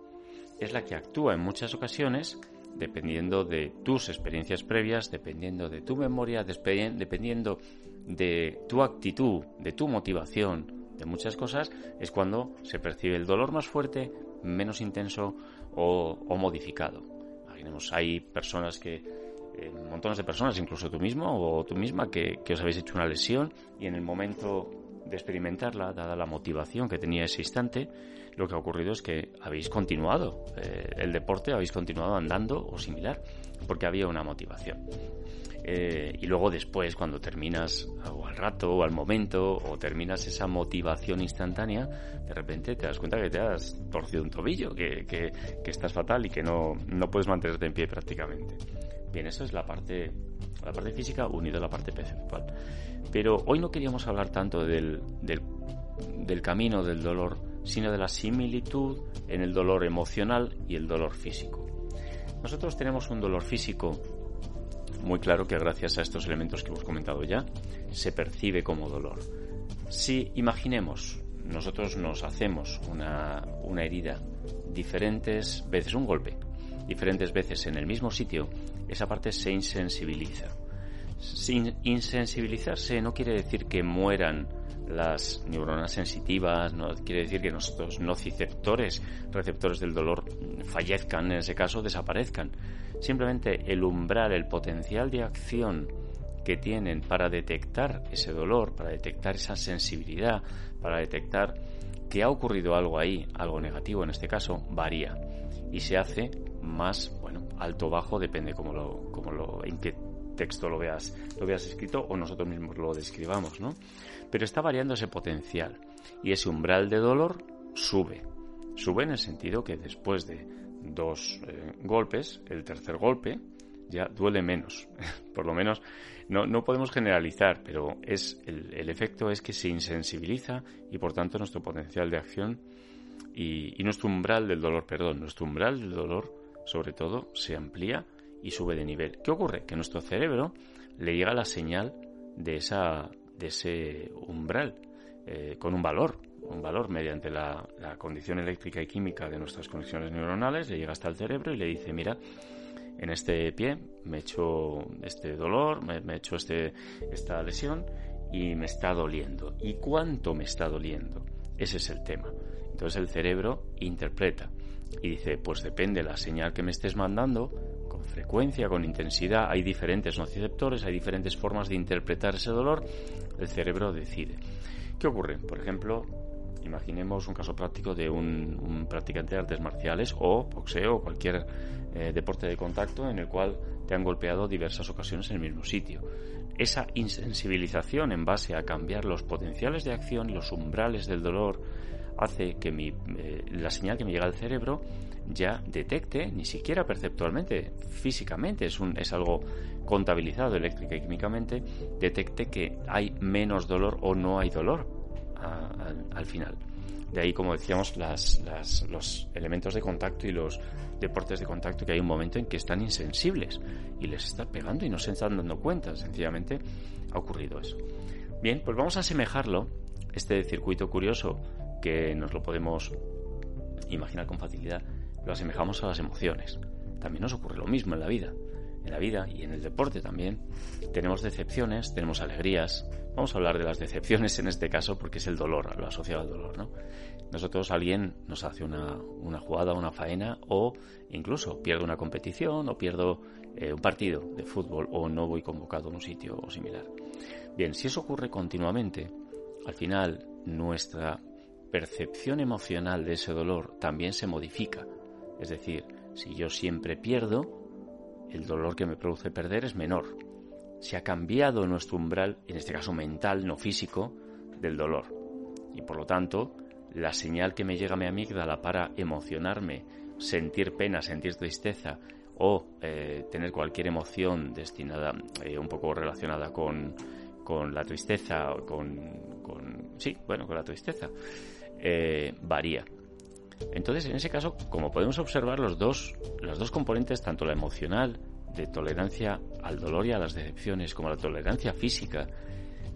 es la que actúa en muchas ocasiones dependiendo de tus experiencias previas, dependiendo de tu memoria, dependiendo de tu actitud, de tu motivación, de muchas cosas, es cuando se percibe el dolor más fuerte, menos intenso o, modificado. Imaginemos, hay personas que, eh, montones de personas, incluso tú mismo o tú misma, que, os habéis hecho una lesión y en el momento de experimentarla, dada la motivación que tenía ese instante, lo que ha ocurrido es que habéis continuado eh, el deporte, habéis continuado andando o similar, porque había una motivación. Eh, y luego después, cuando terminas, o al rato, o al momento, o terminas esa motivación instantánea, de repente te das cuenta que te has torcido un tobillo, que, que, estás fatal y que no, no puedes mantenerte en pie prácticamente. Bien, eso es la parte, la parte física unida a la parte perceptual. Pero hoy no queríamos hablar tanto del, del, del camino del dolor sino de la similitud en el dolor emocional y el dolor físico. Nosotros tenemos un dolor físico muy claro que gracias a estos elementos que hemos comentado ya, se percibe como dolor. Si imaginemos, nosotros nos hacemos una, una herida diferentes veces, un golpe, diferentes veces en el mismo sitio, esa parte se insensibiliza. Sin insensibilizarse no quiere decir que mueran las neuronas sensitivas, no quiere decir que nuestros nociceptores, receptores del dolor, fallezcan, en ese caso desaparezcan. Simplemente el umbral, el potencial de acción que tienen para detectar ese dolor, para detectar esa sensibilidad, para detectar que ha ocurrido algo ahí, algo negativo en este caso, varía y se hace más, bueno, alto bajo, depende cómo lo, cómo lo, en qué texto lo veas, lo veas escrito o nosotros mismos lo describamos, ¿no? pero está variando ese potencial y ese umbral de dolor sube. Sube en el sentido que después de dos eh, golpes, el tercer golpe ya duele menos. Por lo menos no, no podemos generalizar, pero es el, el, efecto es que se insensibiliza y por tanto nuestro potencial de acción y, y nuestro umbral del dolor, perdón, nuestro umbral del dolor sobre todo se amplía y sube de nivel. ¿Qué ocurre? Que nuestro cerebro le llega la señal de esa de ese umbral eh, con un valor, un valor mediante la, condición eléctrica y química de nuestras conexiones neuronales, le llega hasta el cerebro y le dice, mira, en este pie me he hecho este dolor, me, he hecho este, esta lesión y me está doliendo. ¿Y cuánto me está doliendo? Ese es el tema. Entonces el cerebro interpreta y dice, pues depende la señal que me estés mandando, con frecuencia, con intensidad, hay diferentes nociceptores, hay diferentes formas de interpretar ese dolor, el cerebro decide. ¿Qué ocurre? Por ejemplo, imaginemos un caso práctico de un, practicante de artes marciales o boxeo o cualquier eh, deporte de contacto en el cual te han golpeado diversas ocasiones en el mismo sitio. Esa insensibilización en base a cambiar los potenciales de acción, los umbrales del dolor, hace que mi, eh, la señal que me llega al cerebro ya detecte, ni siquiera perceptualmente, físicamente, es, un, es algo contabilizado eléctrica y químicamente, detecte que hay menos dolor o no hay dolor al final. De ahí, como decíamos, los elementos de contacto y los deportes de contacto que hay un momento en que están insensibles y les está pegando y no se están dando cuenta. Sencillamente ha ocurrido eso. Bien, pues vamos a asemejarlo, este circuito curioso que nos lo podemos imaginar con facilidad, lo asemejamos a las emociones. También nos ocurre lo mismo en la vida. En la vida y en el deporte también tenemos decepciones, tenemos alegrías. Vamos a hablar de las decepciones en este caso porque es el dolor, lo asociado al dolor, ¿no? Nosotros alguien nos hace una, una jugada, una faena o incluso pierdo una competición o pierdo eh, un partido de fútbol o no voy convocado a un sitio o similar. Bien, si eso ocurre continuamente, al final nuestra percepción emocional de ese dolor también se modifica. Es decir, Si yo siempre pierdo, el dolor que me produce perder es menor. Se ha cambiado nuestro umbral, en este caso mental, no físico, del dolor. Y por lo tanto, la señal que me llega a mi amígdala para emocionarme, sentir pena, sentir tristeza o eh, tener cualquier emoción destinada, eh, un poco relacionada con, con la tristeza, con, con, sí, bueno, con la tristeza, eh, varía. Entonces, en ese caso, como podemos observar, los dos, las dos componentes, tanto la emocional, de tolerancia al dolor y a las decepciones, como la tolerancia física,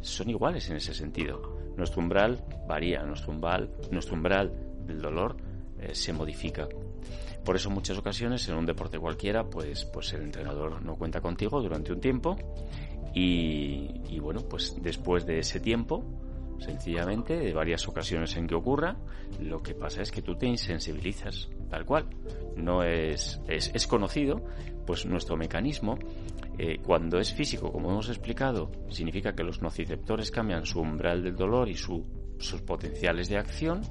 son iguales en ese sentido. Nuestro umbral varía, nuestro umbral, nuestro umbral del dolor eh, se modifica. Por eso en muchas ocasiones en un deporte cualquiera, pues, pues el entrenador no cuenta contigo durante un tiempo y, y bueno, pues después de ese tiempo Sencillamente, de varias ocasiones en que ocurra, lo que pasa es que tú te insensibilizas, tal cual. No es, es, conocido, pues nuestro mecanismo, eh, cuando es físico, como hemos explicado, significa que los nociceptores cambian su umbral del dolor y sus potenciales de acción.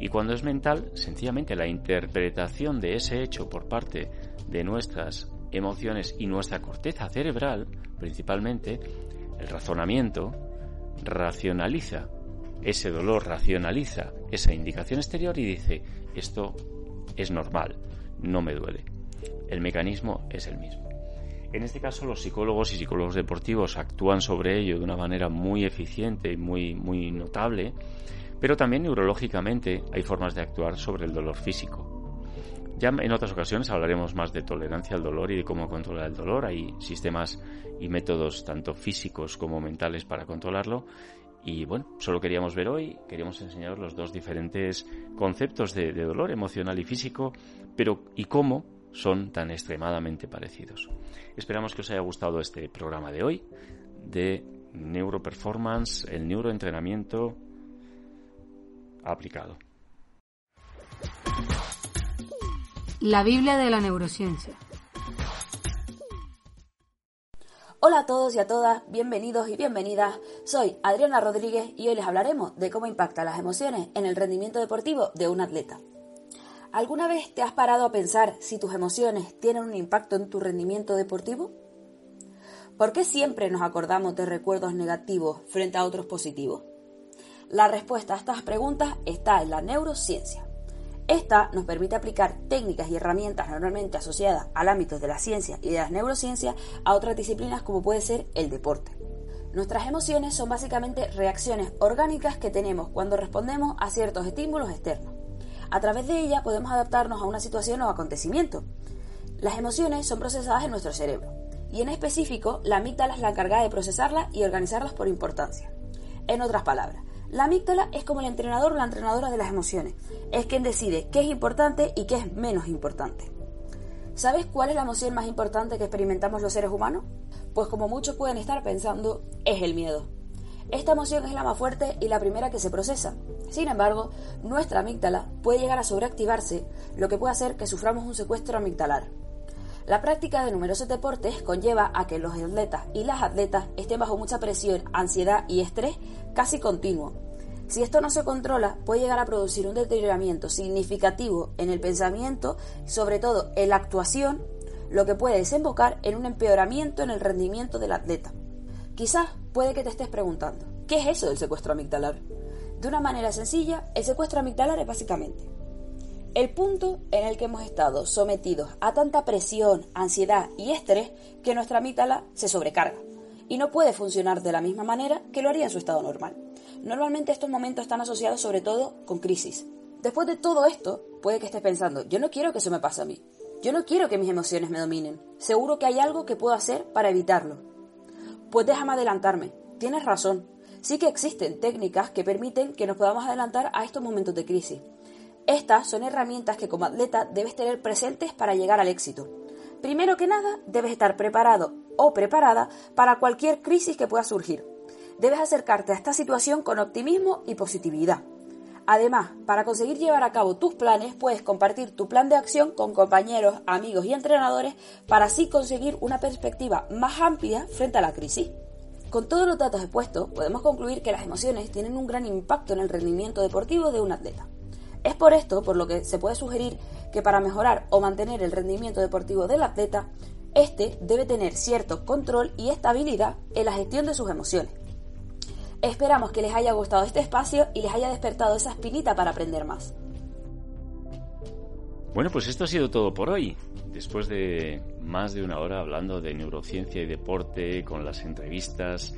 Y cuando es mental, sencillamente la interpretación de ese hecho por parte de nuestras emociones y nuestra corteza cerebral, principalmente, el razonamiento, racionaliza ese dolor, racionaliza esa indicación exterior y dice, esto es normal, no me duele. El mecanismo es el mismo. En este caso, los psicólogos y psicólogos deportivos actúan sobre ello de una manera muy eficiente y muy, muy notable, pero también neurológicamente hay formas de actuar sobre el dolor físico. Ya en otras ocasiones hablaremos más de tolerancia al dolor y de cómo controlar el dolor. Hay sistemas y métodos tanto físicos como mentales para controlarlo. Y bueno, solo queríamos ver hoy, queríamos enseñaros los dos diferentes conceptos de, de dolor emocional y físico, pero y cómo son tan extremadamente parecidos. Esperamos que os haya gustado este programa de hoy de neuroperformance, el neuroentrenamiento aplicado. La Biblia de la Neurociencia. Hola a todos y a todas, bienvenidos y bienvenidas. Soy Adriana Rodríguez y hoy les hablaremos de cómo impactan las emociones en el rendimiento deportivo de un atleta. ¿Alguna vez te has parado a pensar si tus emociones tienen un impacto en tu rendimiento deportivo? ¿Por qué siempre nos acordamos de recuerdos negativos frente a otros positivos? La respuesta a estas preguntas está en la neurociencia. Esta nos permite aplicar técnicas y herramientas normalmente asociadas al ámbito de la ciencia y de las neurociencias a otras disciplinas como puede ser el deporte. Nuestras emociones son básicamente reacciones orgánicas que tenemos cuando respondemos a ciertos estímulos externos. A través de ellas podemos adaptarnos a una situación o acontecimiento. Las emociones son procesadas en nuestro cerebro y en específico la amígdala es la encargada de procesarlas y organizarlas por importancia. En otras palabras, la amígdala es como el entrenador o la entrenadora de las emociones. Es quien decide qué es importante y qué es menos importante. ¿Sabes cuál es la emoción más importante que experimentamos los seres humanos? Pues como muchos pueden estar pensando, es el miedo. Esta emoción es la más fuerte y la primera que se procesa. Sin embargo, nuestra amígdala puede llegar a sobreactivarse, lo que puede hacer que suframos un secuestro amigdalar. La práctica de numerosos deportes conlleva a que los atletas y las atletas estén bajo mucha presión, ansiedad y estrés casi continuo, si esto no se controla, puede llegar a producir un deterioramiento significativo en el pensamiento, sobre todo en la actuación, lo que puede desembocar en un empeoramiento en el rendimiento del atleta. Quizás puede que te estés preguntando, ¿qué es eso del secuestro amigdalar? De una manera sencilla, el secuestro amigdalar es básicamente el punto en el que hemos estado sometidos a tanta presión, ansiedad y estrés que nuestra amígdala se sobrecarga y no puede funcionar de la misma manera que lo haría en su estado normal. Normalmente estos momentos están asociados sobre todo con crisis. Después de todo esto, puede que estés pensando, yo no quiero que eso me pase a mí. Yo no quiero que mis emociones me dominen. Seguro que hay algo que puedo hacer para evitarlo. Pues déjame adelantarme. Tienes razón. Sí que existen técnicas que permiten que nos podamos adelantar a estos momentos de crisis. Estas son herramientas que como atleta debes tener presentes para llegar al éxito. Primero que nada, debes estar preparado o preparada para cualquier crisis que pueda surgir debes acercarte a esta situación con optimismo y positividad. Además, para conseguir llevar a cabo tus planes, puedes compartir tu plan de acción con compañeros, amigos y entrenadores para así conseguir una perspectiva más amplia frente a la crisis. Con todos los datos expuestos, podemos concluir que las emociones tienen un gran impacto en el rendimiento deportivo de un atleta. Es por esto por lo que se puede sugerir que para mejorar o mantener el rendimiento deportivo del atleta, este debe tener cierto control y estabilidad en la gestión de sus emociones. Esperamos que les haya gustado este espacio y les haya despertado esa espinita para aprender más. Bueno, pues esto ha sido todo por hoy. Después de más de una hora hablando de neurociencia y deporte, con las entrevistas,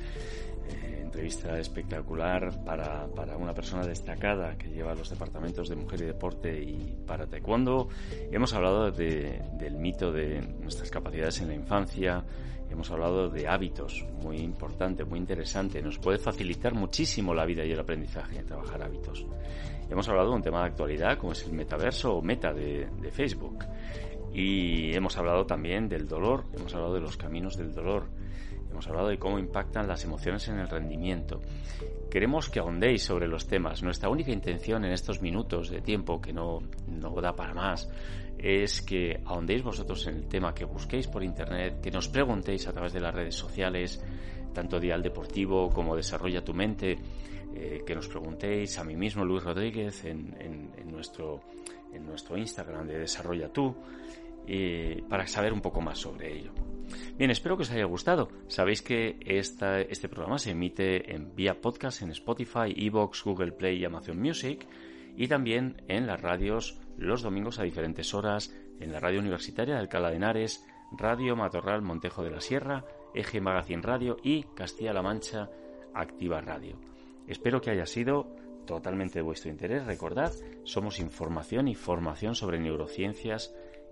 entrevista espectacular para, para, una persona destacada que lleva los departamentos de mujer y deporte y para taekwondo. Hemos hablado de, del mito de nuestras capacidades en la infancia, hemos hablado de hábitos, muy importante, muy interesante. Nos puede facilitar muchísimo la vida y el aprendizaje trabajar hábitos. Hemos hablado de un tema de actualidad como es el metaverso o meta de, de Facebook. Y hemos hablado también del dolor, hemos hablado de los caminos del dolor, hemos hablado de cómo impactan las emociones en el rendimiento. Queremos que ahondéis sobre los temas. Nuestra única intención en estos minutos de tiempo, que no, no da para más, es que ahondéis vosotros en el tema, que busquéis por internet, que nos preguntéis a través de las redes sociales, tanto Dial Deportivo como Desarrolla tu Mente, eh, que nos preguntéis a mí mismo, Luis Rodríguez, en, en, en, nuestro, en nuestro Instagram de Desarrolla tú, para saber un poco más sobre ello. Bien, espero que os haya gustado. Sabéis que este programa se emite en vía podcast en Spotify, Evox, Google Play y Amazon Music y también en las radios los domingos a diferentes horas en la radio universitaria de Alcalá de Henares, Radio Matorral Montejo de la Sierra, Eje Magazine Radio y Castilla-La Mancha Activa Radio. Espero que haya sido totalmente de vuestro interés. Recordad, somos información y formación sobre neurociencias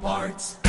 parts.